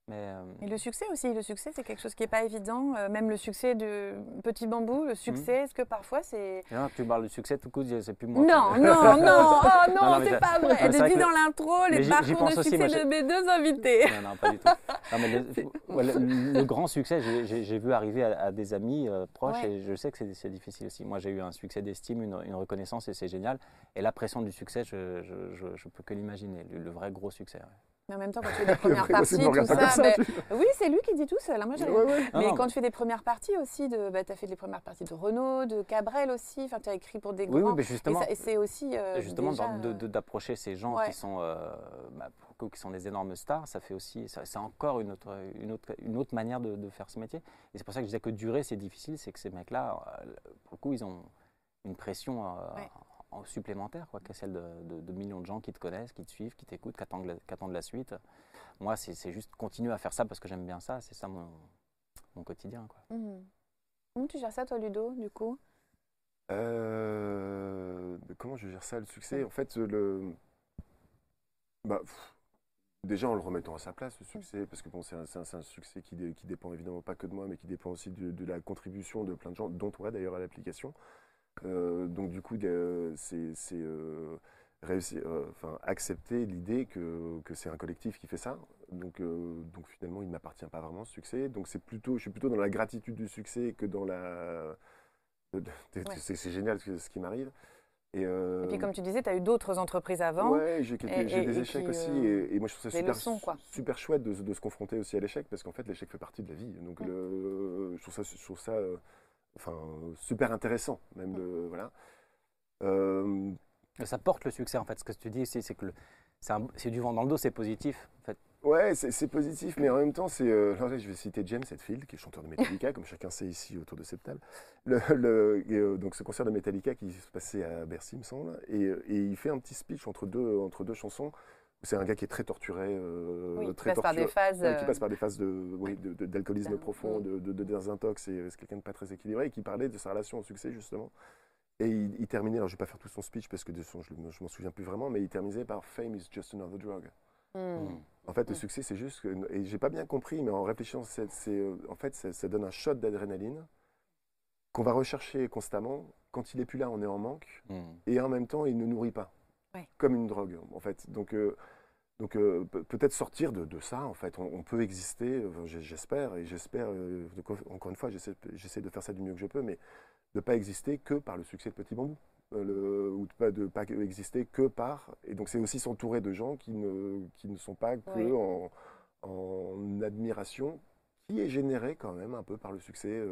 Mais, euh, Et le succès aussi, le succès c'est quelque chose qui n'est pas évident. Euh, même le succès de Petit Bambou, le succès, est-ce que parfois c'est... Non, tu parles du succès, tout coup, c'est plus moi. Non, non, non, oh non, Non, non, c'est pas vrai. Elle dit que- dans l'intro les parcours de aussi, succès moi, de mes deux invités. Non, non, pas du tout. Non, mais le, ouais, le- le grand succès, j'ai- vu arriver à, à des amis euh, proches Ouais. et je sais que c'est- difficile aussi. Moi, j'ai eu un succès d'estime, une, une reconnaissance et c'est génial. Et la pression du succès, je, je peux que l'imaginer, le, le vrai gros succès. ouais. Mais en même temps, quand tu fais des premières parties, tout ça, comme ça, ben, oui, c'est lui qui dit tout seul. hein, Moi, Ouais, ouais. Non, Mais non, quand tu fais des premières parties aussi, de, bah, tu as fait les premières parties de Renault, de Cabrel aussi, enfin, tu as écrit pour des Oui, oui, grands. mais et justement, ça- et c'est aussi. euh, justement euh, d'approcher ces gens ouais. qui, sont, euh, bah, pour qui sont des énormes stars, ça fait aussi, ça- c'est encore une autre, une autre, une autre manière de, de faire ce métier. Et c'est pour ça que je disais que durer, c'est difficile, c'est que ces mecs-là, euh, pour le coup, ils ont une pression euh. En- supplémentaire, quoi, que celle de, de- de millions de gens qui te connaissent, qui te suivent, qui t'écoutent, qui attendent, la- qui attendent la suite. Moi, c'est juste continuer à faire ça parce que j'aime bien ça, c'est ça mon, mon quotidien. Quoi. mhm. Comment tu gères ça, toi, Ludo, du coup? Euh, comment je gère ça, le succès? En fait, le. Bah, pff, déjà en le remettant à sa place, le succès, parce que bon, c'est un, succès qui, dé- qui dépend évidemment pas que de moi, mais qui dépend aussi de, de la contribution de plein de gens, dont toi d'ailleurs à l'application. Euh, donc du coup, c'est euh, réussir, euh, enfin, accepter l'idée que, que c'est un collectif qui fait ça. Donc, euh, donc finalement, il ne m'appartient pas vraiment ce succès. Donc c'est plutôt, je suis plutôt dans la gratitude du succès que dans la. Ouais. C'est génial ce, ce qui m'arrive. Et, euh, Et puis, comme tu disais, tu as eu d'autres entreprises avant. Ouais, j'ai des échecs puis, aussi. euh, et, et moi, je trouve ça super, leçons, quoi. super chouette de, de se confronter aussi à l'échec, parce qu'en fait, l'échec fait partie de la vie. Donc, le- je trouve ça, je trouve ça enfin, super intéressant, même. Le, voilà. Euh, ça porte le succès, en fait. Ce que tu dis, c'est c'est que c'est du vent dans le dos, c'est positif. En fait. ouais, c'est positif, mais en même temps, c'est. euh, je vais citer James Hetfield, qui est chanteur de Metallica, comme chacun sait ici autour de cette table. Le, le- et, euh, donc, ce concert de Metallica qui se passait à Bercy, il me semble, et, euh, et il fait un petit speech entre deux, entre deux chansons. C'est un gars qui est très torturé, euh, Oui, qui passe par des phases. Ouais, qui passe par des phases de, oui, de- de- d'alcoolisme profond, mm. de, de, de désintox, et euh, c'est quelqu'un de pas très équilibré, et qui parlait de sa relation au succès, justement. Et il, il terminait, alors je vais pas faire tout son speech parce que de son- je, ne m'en souviens plus vraiment, mais il terminait par Fame is just another drug. hmm. Mm. En fait, le Mm. succès, c'est juste. Que, et j'ai pas bien compris, mais en réfléchissant, c'est, c'est, euh, en fait, ça, ça donne un shot d'adrénaline qu'on va rechercher constamment. Quand il est plus là, on est en manque Mm. et en même temps, il ne nourrit pas. Ouais. Comme une drogue, en fait. Donc, euh, donc euh, pe- peut-être sortir de, de ça, en fait. On, on peut exister, j'espère, et j'espère, euh, encore une fois, j'essaie, de faire ça du mieux que je peux, mais de ne pas exister que par le succès de Petit Bambou. Le- ou de pas, de pas exister que par. Et donc, c'est aussi s'entourer de gens qui ne, qui ne sont pas que en, en admiration, qui est générée quand même un peu par le succès.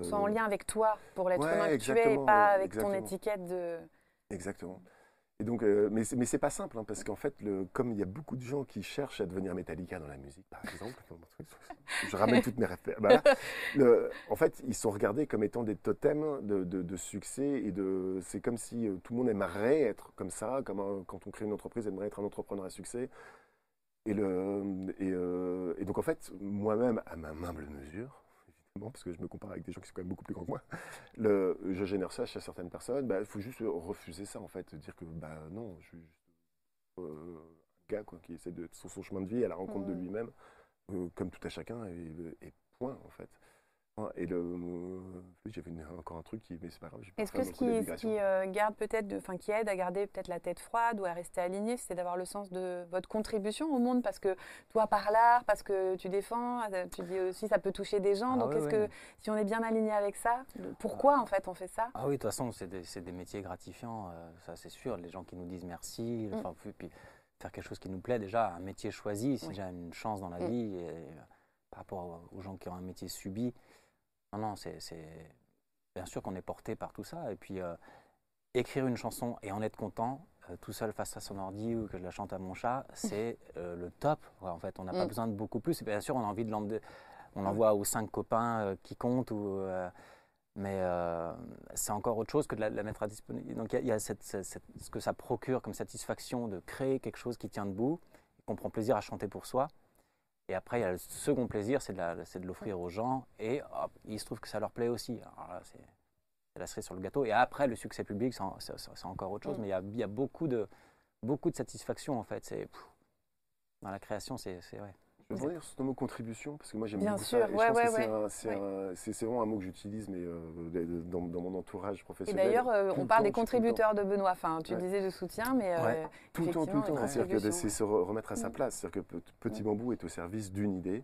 Soit en lien avec toi pour l'être ouais, humain que tu es et pas avec ton étiquette de. Exactement. Et donc, euh, mais c'est, mais c'est pas simple, hein, parce qu'en fait, le, comme il y a beaucoup de gens qui cherchent à devenir Metallica dans la musique, par exemple, je ramène toutes mes références. En fait, ils sont regardés comme étant des totems de, de- de succès et de. C'est comme si euh, tout le monde aimerait être comme ça, comme un- quand on crée une entreprise, aimerait être un entrepreneur à succès. Et, le, et, euh, et donc, en fait, moi-même, à ma humble mesure, évidemment, parce que je me compare avec des gens qui sont quand même beaucoup plus grands que moi, le, je génère ça chez certaines personnes, bah, il faut juste refuser ça, en fait. Dire que, bah non, je suis juste euh, un gars quoi, qui essaie de sur son chemin de vie à la rencontre de Mhm. lui-même, euh, comme tout à chacun, et, et point, en fait. Hein, Et le, euh, j'avais une- encore un truc qui, mais c'est pas grave. Est-ce que ce qui, ce qui, euh, garde peut-être, de- enfin qui aide à garder peut-être la tête froide ou à rester aligné, c'est d'avoir le sens de votre contribution au monde parce que toi par l'art, parce que tu défends, euh, tu dis aussi ça peut toucher des gens. Ah donc ouais, est-ce ouais. que si on est bien aligné avec ça, pourquoi en fait on fait ça? Ah oui, de toute façon, c'est des, c'est des métiers gratifiants, euh, ça c'est sûr. Les gens qui nous disent merci, Mm. enfin, puis, puis faire quelque chose qui nous plaît, déjà, un métier choisi, c'est Oui. déjà une chance dans la Mm. vie. Et, euh, par rapport aux gens qui ont un métier subi, non, non, c'est bien sûr qu'on est porté par tout ça. Et puis, euh, écrire une chanson et en être content, euh, tout seul face à son ordi ou que je la chante à mon chat, c'est euh, le top. Ouais, en fait, on n'a pas Mm. besoin de beaucoup plus. Et bien sûr, on a envie de l'emmener. On l'envoie aux cinq copains qui comptent ou. mais c'est encore autre chose que de la, de la mettre à disposition. Donc il y a, il y a cette- cette- cette- ce que ça procure comme satisfaction de créer quelque chose qui tient debout, qu'on prend plaisir à chanter pour soi. Et après, il y a le second plaisir, c'est de, l'offrir aux gens. Et hop, il se trouve que ça leur plaît aussi. C'est la cerise sur le gâteau. Et après, le succès public, c'est en- c'est c'est encore autre chose. Mm. Mais il y a, il y a beaucoup, de, beaucoup de satisfaction, en fait. C'est, dans la création, c'est c'est- Je veux revenir sur ton mot contribution, parce que moi j'aime Bien beaucoup sûr, ça. Et ouais, je pense ouais, que c'est ouais. c'est vraiment un mot que j'utilise, mais euh, dans, dans mon entourage Et professionnel. d'ailleurs, euh, on le parle temps, des contributeurs de Benoît. Enfin, tu disais de soutien, mais euh. Tout le temps, tout le temps. C'est-à-dire que c'est se re- remettre à sa Mm. place. C'est-à-dire que Pe- Petit Mm. Bambou est au service d'une idée,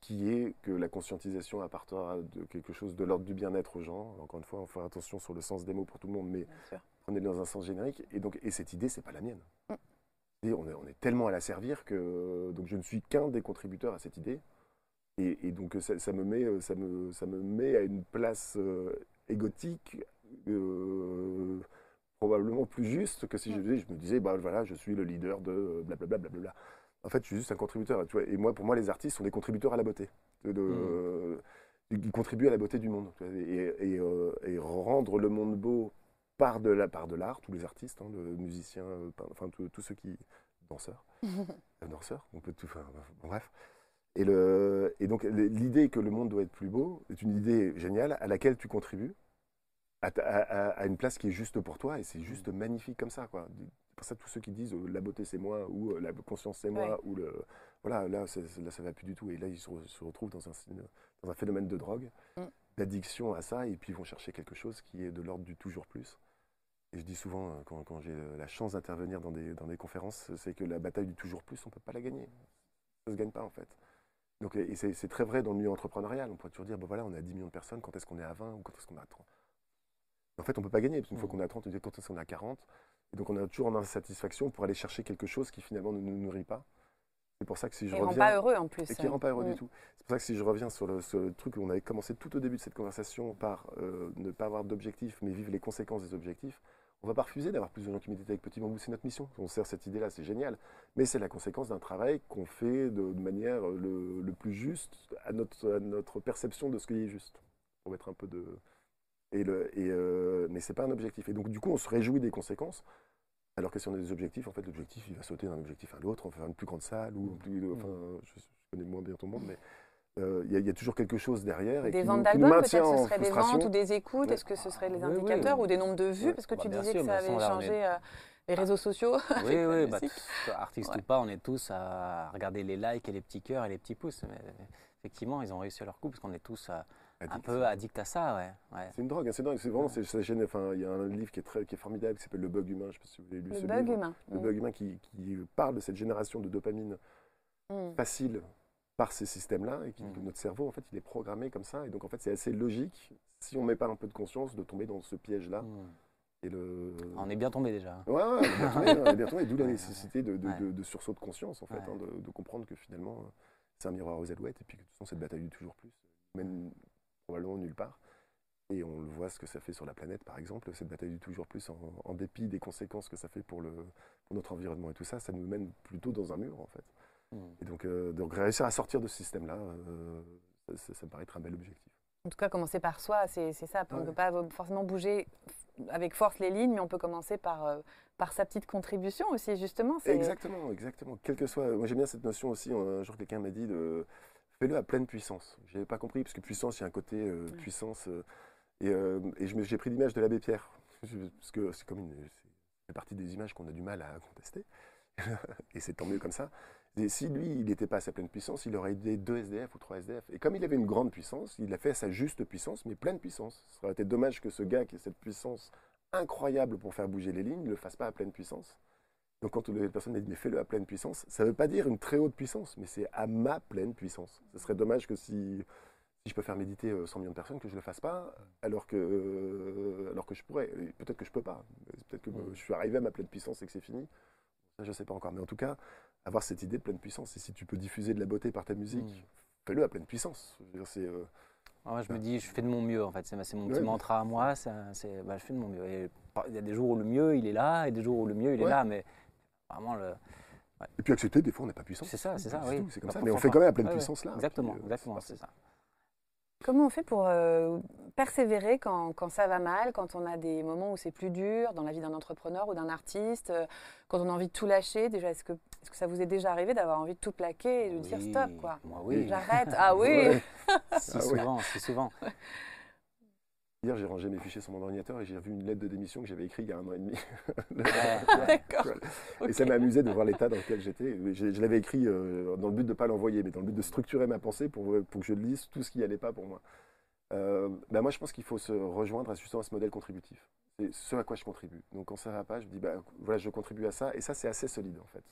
qui est que la conscientisation apportera de quelque chose de l'ordre du bien-être aux gens. Encore une fois, on fait attention sur le sens des mots pour tout le monde, mais sûr. prenez-le dans un sens générique. Et donc, et cette idée, c'est pas la mienne. Mm. Et on, est, on est tellement à la servir que donc je ne suis qu'un des contributeurs à cette idée. Et, et donc ça, ça me met, euh, ça me, ça me met à une place euh, égotique, euh, probablement plus juste que si je, disais- je me disais, bah voilà, je suis le leader de blablabla. blablabla. En fait, je suis juste un contributeur. Tu vois, et moi, pour moi, les artistes sont des contributeurs à la beauté. De, de- Ils contribuent à la beauté du monde. tu vois, Et, et, euh, et rendre le monde beau par de la part de l'art, tous les artistes, hein, le musiciens, euh, enfin tous ceux qui danseurs, euh, danseurs, on peut tout, enfin, bref. Et, le, et donc l'idée que le monde doit être plus beau est une idée géniale à laquelle tu contribues, à, ta- à- à- à une place qui est juste pour toi, et c'est juste magnifique comme ça. Quoi. C'est pour ça tous ceux qui disent euh, la beauté c'est moi, ou euh, la conscience c'est moi, Ouais. ou le... Voilà, là, là ça va plus du tout. Et là ils se, re- se retrouvent dans un, dans un phénomène de drogue, Mm. d'addiction à ça, et puis ils vont chercher quelque chose qui est de l'ordre du toujours plus. Et je dis souvent, euh, quand, quand j'ai la chance d'intervenir dans des, dans des conférences, c'est que la bataille du toujours plus, on ne peut pas la gagner. Ça ne se gagne pas en fait. Donc, et c'est très vrai dans le milieu entrepreneurial. On pourrait toujours dire, ben voilà, on à 10 millions de personnes, quand est-ce qu'on est à 20 ou quand est-ce qu'on est à 30 En fait, on ne peut pas gagner, parce qu'une fois Mm. qu'on est à 30, on dit quand est-ce qu'on est à 40 Et donc on est toujours en insatisfaction pour aller chercher quelque chose qui finalement ne nous nourrit pas. C'est pour ça que si je Et reviens... pas heureux en plus. Et qui ne rend pas heureux Mm. du tout. C'est pour ça que si je reviens sur le, sur le truc où on avait commencé tout au début de cette conversation par euh, ne pas avoir d'objectifs, mais vivre les conséquences des objectifs, on va pas refuser d'avoir plus de gens qui méditent avec Petit Bambou, c'est notre mission. On sert cette idée-là, c'est génial. Mais c'est la conséquence d'un travail qu'on fait de, manière le, le plus juste à notre, perception de ce qui est juste. Pour mettre un peu de. Et le, et euh, mais c'est pas un objectif. Et donc, du coup, on se réjouit des conséquences. Alors que si on a des objectifs, en fait, l'objectif, il va sauter d'un objectif à l'autre. On va faire une plus grande salle ou. Enfin, je, je connais moins bien tout le monde, mais euh, il y, a- il y a toujours quelque chose derrière. Et Des ventes d'albums, peut-être ce serait des ventes ou des écoutes Ouais. Est-ce que ce serait les Oui, oui. indicateurs ou des nombres de vues Ouais. Parce que Bah, tu bien disais sûr, que ça avait changé est- euh, les réseaux sociaux. avec Oui, la oui, bah, Ouais. ou pas, on est tous à regarder les likes et les petits cœurs et les petits pouces. Mais effectivement, ils ont réussi leur coup parce qu'on est tous un peu addicts à ça, ouais. ouais. C'est une drogue, hein, c'est dingue. C'est vraiment, ça gêne. Enfin, il y a un livre qui est très, qui est formidable, qui s'appelle Le Bug Humain. Je sais pas si vous avez lu Le ce bug livre. humain. Le Mm. Bug Humain qui, qui parle de cette génération de dopamine Mm. facile par ces systèmes-là et qui, que notre cerveau, en fait, il est programmé comme ça. Et donc, en fait, c'est assez logique, si on met pas un peu de conscience, de tomber dans ce piège-là. Mm. Et le... On est bien tombé déjà. Ouais, ouais, on est bien tombé, d'où la nécessité de, de, ouais. de- de sursaut de conscience, en fait, hein, de, comprendre que finalement, c'est un miroir aux alouettes, et puis que de toute façon, cette bataille du toujours plus mène probablement nulle part. Et on le voit ce que ça fait sur la planète, par exemple, cette bataille du toujours plus, en, en dépit des conséquences que ça fait pour, le, pour notre environnement et tout ça, ça nous mène plutôt dans un mur, en fait. Et donc, euh, donc réussir à sortir de ce système-là, euh, ça, me paraît être un bel objectif. En tout cas, commencer par soi, c'est ça. On ne Ouais. peut pas forcément bouger avec force les lignes, mais on peut commencer par, euh, par sa petite contribution aussi, justement. Exactement, exactement. Quel que soit. Moi, j'aime bien cette notion aussi. Un jour, quelqu'un m'a dit de fais-le à pleine puissance. Je n'avais pas compris, parce que puissance, il y a un côté Ouais. puissance. et et j'ai pris l'image de l'abbé Pierre, parce que c'est comme une. c'est- partie des images qu'on a du mal à contester. et c'est tant mieux comme ça. Et si lui, il n'était pas à sa pleine puissance, il aurait aidé deux SDF ou trois SDF. Et comme il avait une grande puissance, il a fait à sa juste puissance, mais pleine puissance. Ce aurait été dommage que ce gars qui a cette puissance incroyable pour faire bouger les lignes ne le fasse pas à pleine puissance. Donc quand les personnes me disent mais fais-le à pleine puissance, ça ne veut pas dire une très haute puissance, mais c'est à ma pleine puissance. Ce serait dommage que si, si je peux faire méditer euh, 100 millions de personnes, que je ne le fasse pas, alors que, euh, alors que je pourrais. Peut-être que je ne peux pas. Peut-être que Mm. je suis arrivé à ma pleine puissance et que c'est fini. Ça, je ne sais pas encore. Mais en tout cas, avoir cette idée de pleine puissance. Et si tu peux diffuser de la beauté par ta musique, Mm. fais-le à pleine puissance. Je veux dire, c'est, euh, Moi, je me dis, je fais de mon mieux, en fait. C'est c'est mon Ouais, petit mantra à moi. c'est bah, je fais de mon mieux. Et il y a des jours où le mieux, il est là, et des jours où le mieux, il est là. Mais vraiment, le... Et puis accepter, des fois, on n'est pas puissant. c'est ça, c'est ça, oui. tout, c'est comme Bah, ça. Mais on fait quand même à pleine puissance là. Exactement, Puis, euh, exactement, c'est ça. Comment on fait pour euh, persévérer quand, quand, ça va mal, quand on a des moments où c'est plus dur dans la vie d'un entrepreneur ou d'un artiste, euh, quand on a envie de tout lâcher? Déjà, est-ce que, est que ça vous est déjà arrivé d'avoir envie de tout plaquer et de dire stop quoi? Moi, oui. J'arrête. Ah oui. Si Ah oui. souvent, si souvent. Hier, j'ai rangé mes fichiers sur mon ordinateur et j'ai revu une lettre de démission que j'avais écrite il y a un an et demi. Ouais. D'accord. Et ça m'amusait de voir l'état dans lequel j'étais. Je, je l'avais écrit euh, dans le but de ne pas l'envoyer, mais dans le but de structurer ma pensée pour, pour que je lise tout ce qui n'allait pas pour moi. Euh, ben moi, je pense qu'il faut se rejoindre à, justement à ce modèle contributif. C'est ce à quoi je contribue. Donc quand ça ne va pas, je me dis, bah, voilà, je contribue à ça. Et ça, c'est assez solide en fait.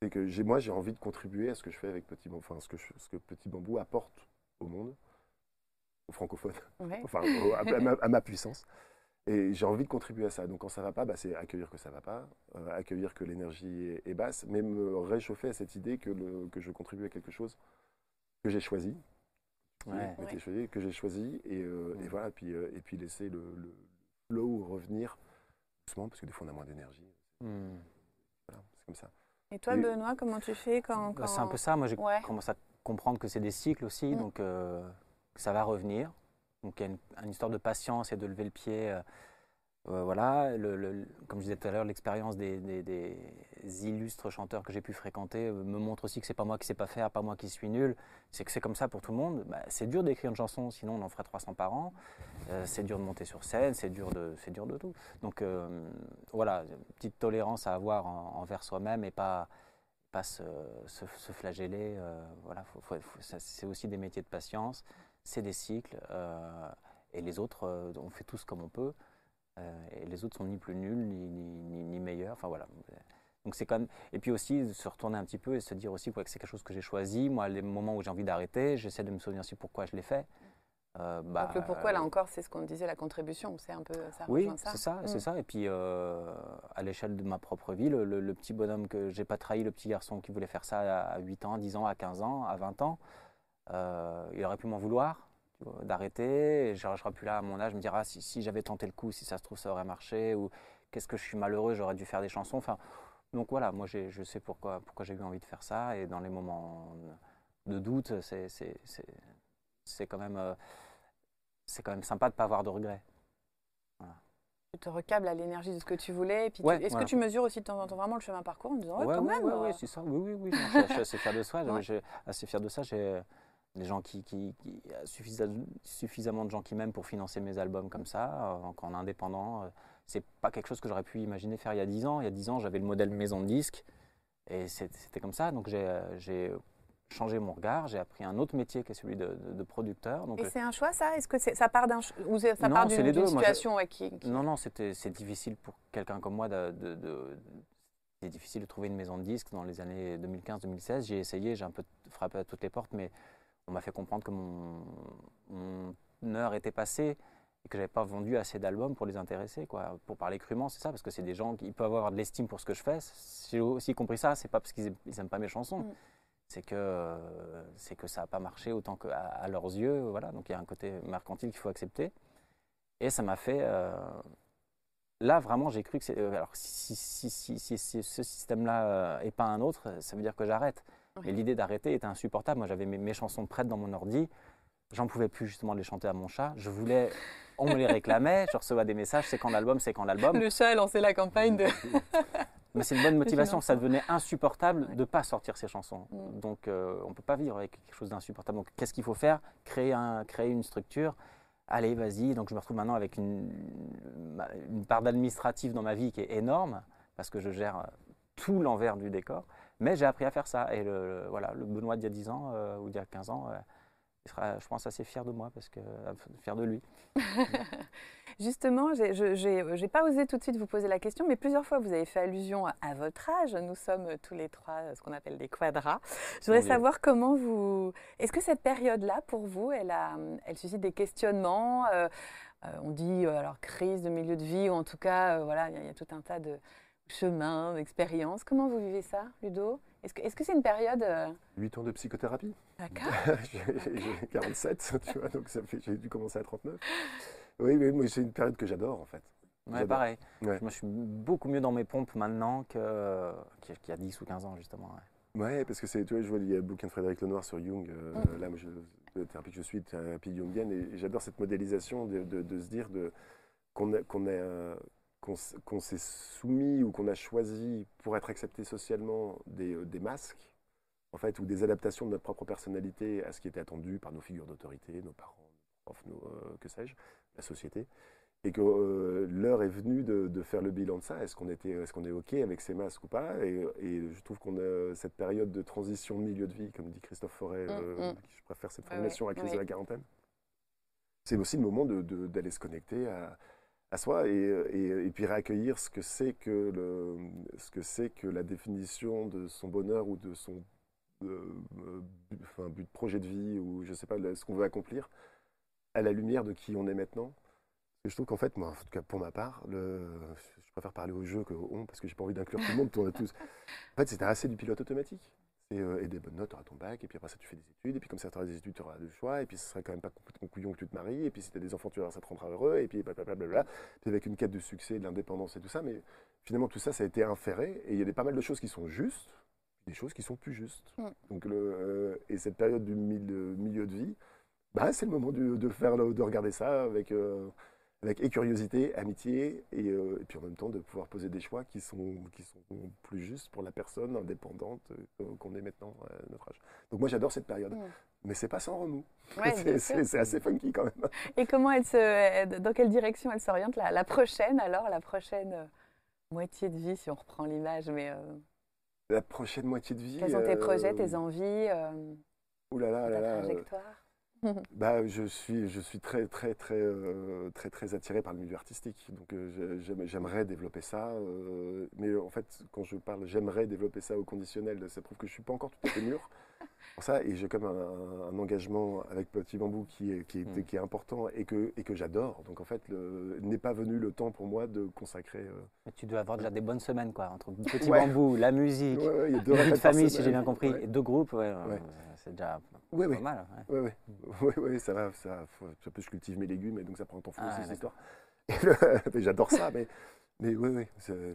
C'est que moi, j'ai envie de contribuer à ce que je fais avec Petit Bambou, enfin, ce que, je- ce que Petit Bambou apporte au monde, aux francophones Ouais. enfin à, à ma, à ma puissance. Et j'ai envie de contribuer à ça. Donc quand ça va pas, bah, c'est accueillir que ça va pas, euh, accueillir que l'énergie est, est basse, mais me réchauffer à cette idée que, le, que je contribue à quelque chose que j'ai choisi, Ouais. que j'ai choisi, et, euh, et Mm. voilà, puis, euh, et puis laisser le, le flow revenir doucement, parce que des fois on a moins d'énergie. Hmm. Voilà, c'est comme ça. Et toi, Et- Benoît, comment tu fais quand, Bah, quand... C'est un peu ça. Moi, j'ai Ouais. commencé à comprendre que c'est des cycles aussi, Mm. donc euh, que ça va revenir. Donc il y a une, histoire de patience et de lever le pied. euh, euh, voilà, comme je disais tout à l'heure, l'expérience des, illustres chanteurs que j'ai pu fréquenter euh, me montre aussi que c'est pas moi qui sais pas faire, pas moi qui suis nul. C'est que c'est comme ça pour tout le monde. Bah, c'est dur d'écrire une chanson, sinon on en ferait 300 par an. C'est dur de monter sur scène, c'est dur de, c'est dur de tout. Donc voilà, une petite tolérance à avoir en- envers soi-même et pas pas se, se- flageller. voilà, c'est aussi des métiers de patience, c'est des cycles. euh, et les autres, euh, on fait tous comme on peut. euh, et les autres sont ni plus nuls, ni, ni, ni- ni meilleurs. Enfin voilà. Donc c'est quand même... Et puis aussi, se retourner un petit peu et se dire aussi ouais, que c'est quelque chose que j'ai choisi. Moi, les moments où j'ai envie d'arrêter, j'essaie de me souvenir aussi pourquoi je l'ai fait. Euh, bah, Donc le pourquoi, là encore, c'est ce qu'on disait, la contribution. C'est un peu ça. oui, ça. c'est ça, c'est Mm. ça. Et puis, euh, à l'échelle de ma propre vie, le, le- le petit bonhomme que j'ai pas trahi, le petit garçon qui voulait faire ça à 8 ans, à 10 ans, à 15 ans, à 20 ans, il aurait pu m'en vouloir d'arrêter. Et Je serais plus là à mon âge, me dire ah, si, si j'avais tenté le coup, si ça se trouve, ça aurait marché. Ou qu'est-ce que je suis malheureux, j'aurais dû faire des chansons. Enfin, donc voilà, moi je sais pourquoi, pourquoi j'ai eu envie de faire ça. Et dans les moments de doute, c'est- quand même. euh, c'est quand même sympa de ne pas avoir de regrets. Tu te recables à l'énergie de ce que tu voulais. et puis tu- Ouais, Est-ce voilà. que tu mesures aussi de temps en temps vraiment le chemin parcours en disant ouais, Ouais, quand même ouais, euh, ouais, c'est ça. Oui, oui, oui. non, je, suis- je suis assez fier de ça. Ouais. Assez fier de ça. J'ai des gens qui, qui, qui- il y a suffisa- suffisamment de gens qui m'aiment pour financer mes albums comme ça, euh, en indépendant. euh, C'est pas quelque chose que j'aurais pu imaginer faire il y a 10 ans. Il y a 10 ans, j'avais le modèle maison de disques et c'était comme ça. Donc j'ai euh, j'ai changé mon regard. J'ai appris un autre métier qui est celui de, de- de producteur. Donc, Et c'est un choix ça? Est-ce que ça part d'un ou ça Non, part d'une les Moi, situation ouais, qui, qui- Non, non, c'était, c'est difficile pour quelqu'un comme moi de- c'est difficile de trouver une maison de disques dans les années 2015-2016. J'ai essayé, j'ai un peu frappé à toutes les portes, mais on m'a fait comprendre que mon, mon heure était passée et que j'avais pas vendu assez d'albums pour les intéresser, quoi. Pour parler crûment, c'est ça, parce que c'est des gens qui peuvent avoir de l'estime pour ce que je fais. J'ai aussi compris ça. C'est pas parce qu'ils aiment, ils aiment pas mes chansons. Mm. C'est que, euh, c'est que ça n'a pas marché autant qu'à à leurs yeux. Voilà. Donc il y a un côté mercantile qu'il faut accepter. Et ça m'a fait. euh, là, vraiment, j'ai cru que c'est. euh, alors, si, si, si, si- si ce système-là n'est pas un autre, ça veut dire que j'arrête. Et l'idée d'arrêter était insupportable. Moi, j'avais mes, mes chansons prêtes dans mon ordi. J'en pouvais plus justement de les chanter à mon chat. Je voulais. On me les réclamait. Je recevais des messages c'est quand l'album, c'est quand l'album. Le chat a lancé la campagne de. Mais c'est une bonne motivation. Ça devenait insupportable Ouais. de ne pas sortir ces chansons. Mm. Donc, euh, on ne peut pas vivre avec quelque chose d'insupportable. Donc, qu'est-ce qu'il faut faire? Créer, un, créer une structure. Allez, vas-y. Donc, je me retrouve maintenant avec une, une part d'administratif dans ma vie qui est énorme parce que je gère euh, tout l'envers du décor. Mais j'ai appris à faire ça. Et le, le- voilà, le Benoît d'il y a 10 ans euh, ou d'il y a 15 ans, euh, il sera, je pense, assez fier de moi parce que euh, fier de lui. Justement, je n'ai pas osé tout de suite vous poser la question, mais plusieurs fois vous avez fait allusion à, à votre âge. Nous sommes tous les trois ce qu'on appelle des quadras. Je voudrais savoir comment vous. Est-ce que cette période-là, pour vous, elle, a, elle suscite des questionnements euh, On dit alors crise de milieu de vie, ou en tout cas, voilà, il y, a- il y a tout un tas de chemins, d'expériences. Comment vous vivez ça, Ludo? Est-ce que est-ce que c'est une période. euh, 8 ans de psychothérapie. D'accord. j'ai j'ai 47, tu vois, donc ça fait, j'ai dû commencer à 39. Oui, oui, moi, c'est une période que j'adore en fait. Ouais, pareil. Ouais. Je me suis beaucoup mieux dans mes pompes maintenant que- qu'il y a- qu'il y a 10 ou 15 ans, justement. ouais. Ouais, parce que c'est, tu vois, je vois, il y a le bouquin de Frédéric Lenoir sur Jung. euh, Mm. Là, moi, je, la thérapie que je suis, thérapie jungienne, et j'adore cette modélisation de, de- de se dire de, qu'on, a- a, euh, qu'on, s'est soumis ou qu'on a choisi pour être accepté socialement des, euh, des masques, en fait, ou des adaptations de notre propre personnalité à ce qui était attendu par nos figures d'autorité, nos parents, nos profs, nos, euh, que sais-je, la société. Et que euh, l'heure est venue de, de faire le bilan de ça. Est-ce qu'on était, est-ce qu'on est OK avec ces masques ou pas? Et, et je trouve qu'on a cette période de transition de milieu de vie, comme dit Christophe Forêt, Mm, euh, mm. je préfère cette Ouais, formulation à la crise ouais. de la quarantaine. C'est aussi le moment de- d'aller se connecter à, à soi et, et- et puis réaccueillir ce que c'est que, le, ce que, c'est que la définition de son bonheur ou de son euh, but, enfin, but projet de vie ou je sais pas, ce qu'on veut accomplir à la lumière de qui on est maintenant. Et je trouve qu'en fait, moi, en tout cas pour ma part, le, je préfère parler au jeu qu'au on parce que j'ai pas envie d'inclure tout le monde, on a tous. En fait, c'était assez du pilote automatique. Et, euh, et des bonnes notes, tu auras ton bac, et puis après ça, tu fais des études, et puis comme ça, tu auras des études, tu auras le choix, et puis ce serait quand même pas complètement couillon que tu te maries, et puis si tu as des enfants, tu verras, ça te rendra heureux, et puis blablabla. Puis avec une quête de succès, de l'indépendance et tout ça, mais finalement, tout ça, ça a été inféré, et il y a des, pas mal de choses qui sont justes, des choses qui sont plus justes. Mm. Donc, le, euh, et cette période du milieu, milieu de vie, bah, c'est le moment de, faire, de regarder ça avec, euh, avec et curiosité, amitié, et, euh, et puis en même temps de pouvoir poser des choix qui sont, qui sont plus justes pour la personne indépendante euh, qu'on est maintenant à notre âge. Donc moi j'adore cette période, Mm. mais c'est pas sans remous. Ouais, C'est- assez funky quand même. Et comment elle se, dans quelle direction elle s'oriente la, la prochaine alors, la prochaine euh, moitié de vie si on reprend l'image, mais euh, La prochaine moitié de vie. quels sont tes projets, tes envies, Ouh là là, ta là trajectoire? Bah, je suis, je suis très, très, très, euh, très, très attiré par le milieu artistique. Donc, euh, j'aimerais développer ça. euh, mais en fait, quand je parle, j'aimerais développer ça au conditionnel. Ça prouve que je suis pas encore tout à fait mûr ça. Et j'ai comme un, un engagement avec Petit Bambou qui est, qui est, Mm. qui est important et que, et que j'adore. Donc, en fait, n'est pas venu le temps pour moi de consacrer. euh, tu dois avoir déjà des bonnes semaines, quoi, entre Petit Ouais. Bambou, la musique, ouais, ouais, y a deux famille, si j'ai bien compris, et deux groupes, euh, c'est déjà pas mal. Oui, oui, ça va, ça, faut, je cultive mes légumes et donc ça prend un temps fou Ah, aussi, ouais, cette histoire. Et le- mais J'adore ça, mais, mais oui, oui,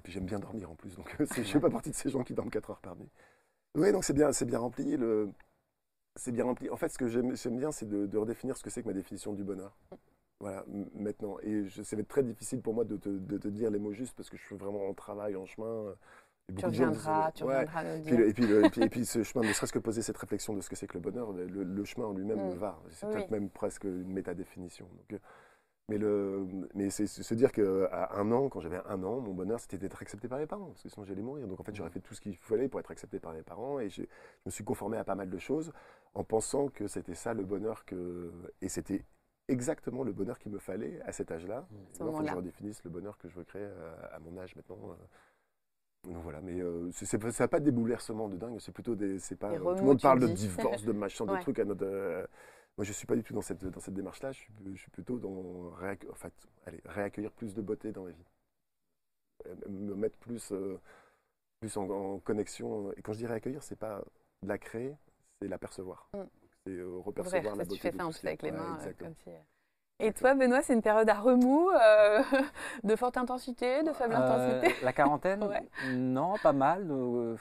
puis j'aime bien dormir en plus, donc je ne fais pas partie de ces gens qui dorment 4 heures par nuit. Oui, donc c'est bien, c'est bien rempli. Le, c'est bien rempli. En fait, ce que j'aime bien, c'est de, de redéfinir ce que c'est que ma définition du bonheur. Voilà, maintenant. Et je, ça va être très difficile pour moi de te, de te dire les mots justes parce que je suis vraiment en travail, en chemin. Et Tu reviendras, tu ouais, reviendras dire. et, puis, le- et puis- et puis ce chemin, ne serait-ce que poser cette réflexion de ce que c'est que le bonheur, le, le chemin en lui-même Mm. va. C'est Oui. peut-être même presque une métadéfinition. Donc, euh, mais le, mais c'est se dire qu'à un an, quand j'avais un an, mon bonheur c'était d'être accepté par mes parents, parce que sinon j'allais mourir. Donc en fait j'aurais fait tout ce qu'il fallait pour être accepté par mes parents et je me suis conformé à pas mal de choses en pensant que c'était ça le bonheur que et c'était exactement le bonheur qu'il me fallait à cet âge-là. il faut que je redéfinisse le bonheur que je veux créer à, à mon âge maintenant. euh. Donc voilà, mais euh, ça n'a pas des bouleversements de dingue, c'est plutôt des. Pas, euh, tout le monde parle de divorce, de machin, de Ouais. trucs à notre. euh, moi, je suis pas du tout dans cette, dans cette démarche-là. Je suis, je suis plutôt dans réac- en fait, allez, réaccueillir plus de beauté dans ma vie. Euh, Me mettre plus, euh, plus en, en connexion. Et quand je dis réaccueillir, c'est pas la créer, c'est la percevoir. Mm. C'est euh, repercevoir ça la tu beauté. fais de ça en ce plus avec les Ouais, mains. euh, comme si. Et toi, Benoît, c'est une période à remous, euh, de forte intensité, de faible Euh, intensité? La quarantaine? Ouais. Non, pas mal. Euh,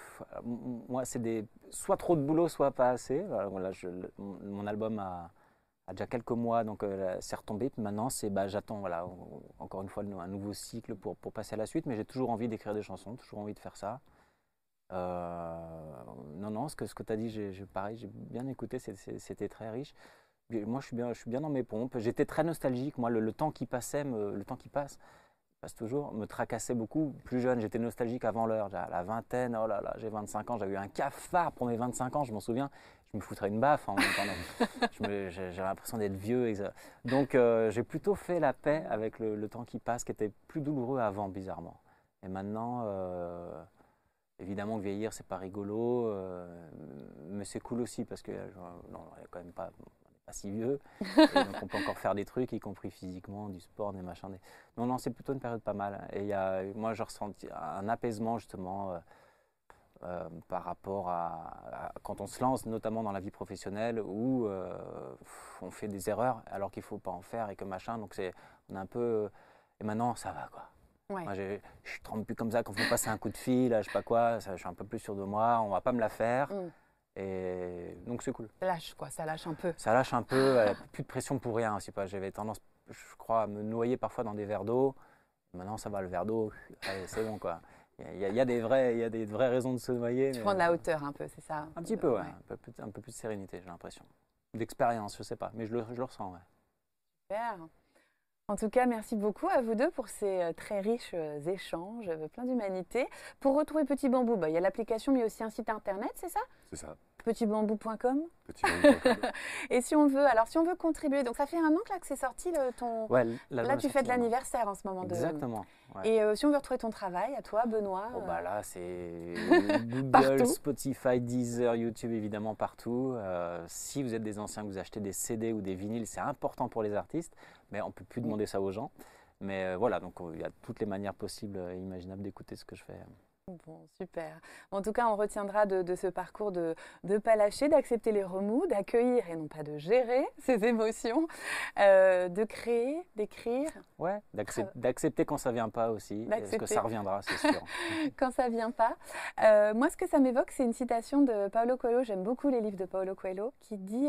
moi, c'est des soit trop de boulot, soit pas assez. Voilà, voilà, je- le- mon album a, a déjà quelques mois, donc c'est retombé. Puis maintenant, c'est bah, j'attends voilà, encore une fois un nouveau cycle pour, pour passer à la suite. Mais j'ai toujours envie d'écrire des chansons, toujours envie de faire ça. Non, non, ce que, ce que tu as dit, j'ai, pareil, j'ai bien écouté, c'était très riche. Moi, je suis, bien, je suis bien dans mes pompes. J'étais très nostalgique. Moi, le, le temps qui passait, me- le temps qui passe, passe toujours, me tracassait beaucoup. Plus jeune, j'étais nostalgique avant l'heure. À la vingtaine, oh là là, j'ai 25 ans, j'avais eu un cafard pour mes 25 ans, je m'en souviens. Je me foutrais une baffe en même temps. J'avais l'impression d'être vieux. et ça- Donc, euh, j'ai plutôt fait la paix avec le, le temps qui passe, qui était plus douloureux avant, bizarrement. Et maintenant, euh, évidemment, que vieillir, c'est pas rigolo, euh, mais c'est cool aussi parce que euh, non, on est quand même pas, pas si vieux. Et donc, on peut encore faire des trucs, y compris physiquement, du sport, des machins. Des... Non, non, c'est plutôt une période pas mal. Et y a, moi, je ressens un apaisement justement. euh, euh, par rapport à, à quand on se lance, notamment dans la vie professionnelle, où euh, on fait des erreurs alors qu'il ne faut pas en faire et que machin. Donc c'est, on est un peu. Et maintenant, ça va quoi. Ouais. Moi, je tremble plus comme ça quand vous passez un coup de fil, je sais pas quoi, ça, je suis un peu plus sûr de moi, on va pas me la faire. Mm. Et donc c'est cool. Ça lâche, quoi, ça lâche un peu. Ça lâche un peu, plus de pression pour rien aussi. pas. J'avais tendance, je crois, à me noyer parfois dans des verres d'eau. Maintenant, ça va, le verre d'eau, c'est bon quoi. Il y, a- il y a des vraies, il y a des vraies raisons de se noyer. Tu mais- prends de la hauteur un peu, c'est ça? Un petit peu, ouais. Un, peu plus, un peu plus de sérénité, j'ai l'impression. D'expérience, je sais pas, mais je le, je le ressens, ouais. Super. En tout cas, merci beaucoup à vous deux pour ces euh, très riches euh, échanges, euh, plein d'humanité. Pour retrouver Petit Bambou, bah, il y a l'application, mais aussi un site internet, c'est ça? C'est ça. Petitbambou.com. Petit. Et si on veut, alors si on veut contribuer, donc ça fait un an que là que c'est sorti le- ton. Ouais, là, est tu sorti fais de maintenant. l'anniversaire en ce moment. De... Exactement. ouais. Et euh, si on veut retrouver ton travail, à toi, Benoît. Oh euh, bah là, c'est. Google, Spotify, Deezer, YouTube, évidemment, partout. Euh, si vous êtes des anciens, que vous achetez des CD ou des vinyles, c'est important pour les artistes, mais on peut plus demander ça aux gens. Mais euh, voilà, donc euh, il y a toutes les manières possibles et imaginables d'écouter ce que je fais. Bon, super. En tout cas, on retiendra de, de ce parcours de ne pas lâcher, d'accepter les remous, d'accueillir et non pas de gérer ses émotions, euh, de créer, d'écrire Ouais, d'accep- d'accepter quand ça vient pas aussi, parce que ça reviendra, c'est sûr. quand ça vient pas. Euh, moi, ce que ça m'évoque, c'est une citation de Paulo Coelho. J'aime beaucoup les livres de Paulo Coelho qui dit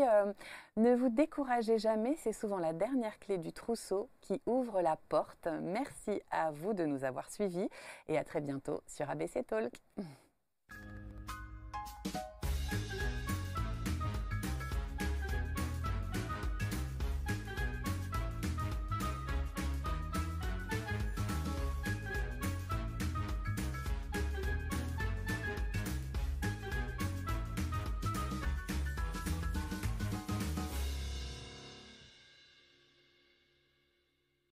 Ne vous découragez jamais, c'est souvent la dernière clé du trousseau qui ouvre la porte. Merci à vous de nous avoir suivis et à très bientôt sur ABC Talk.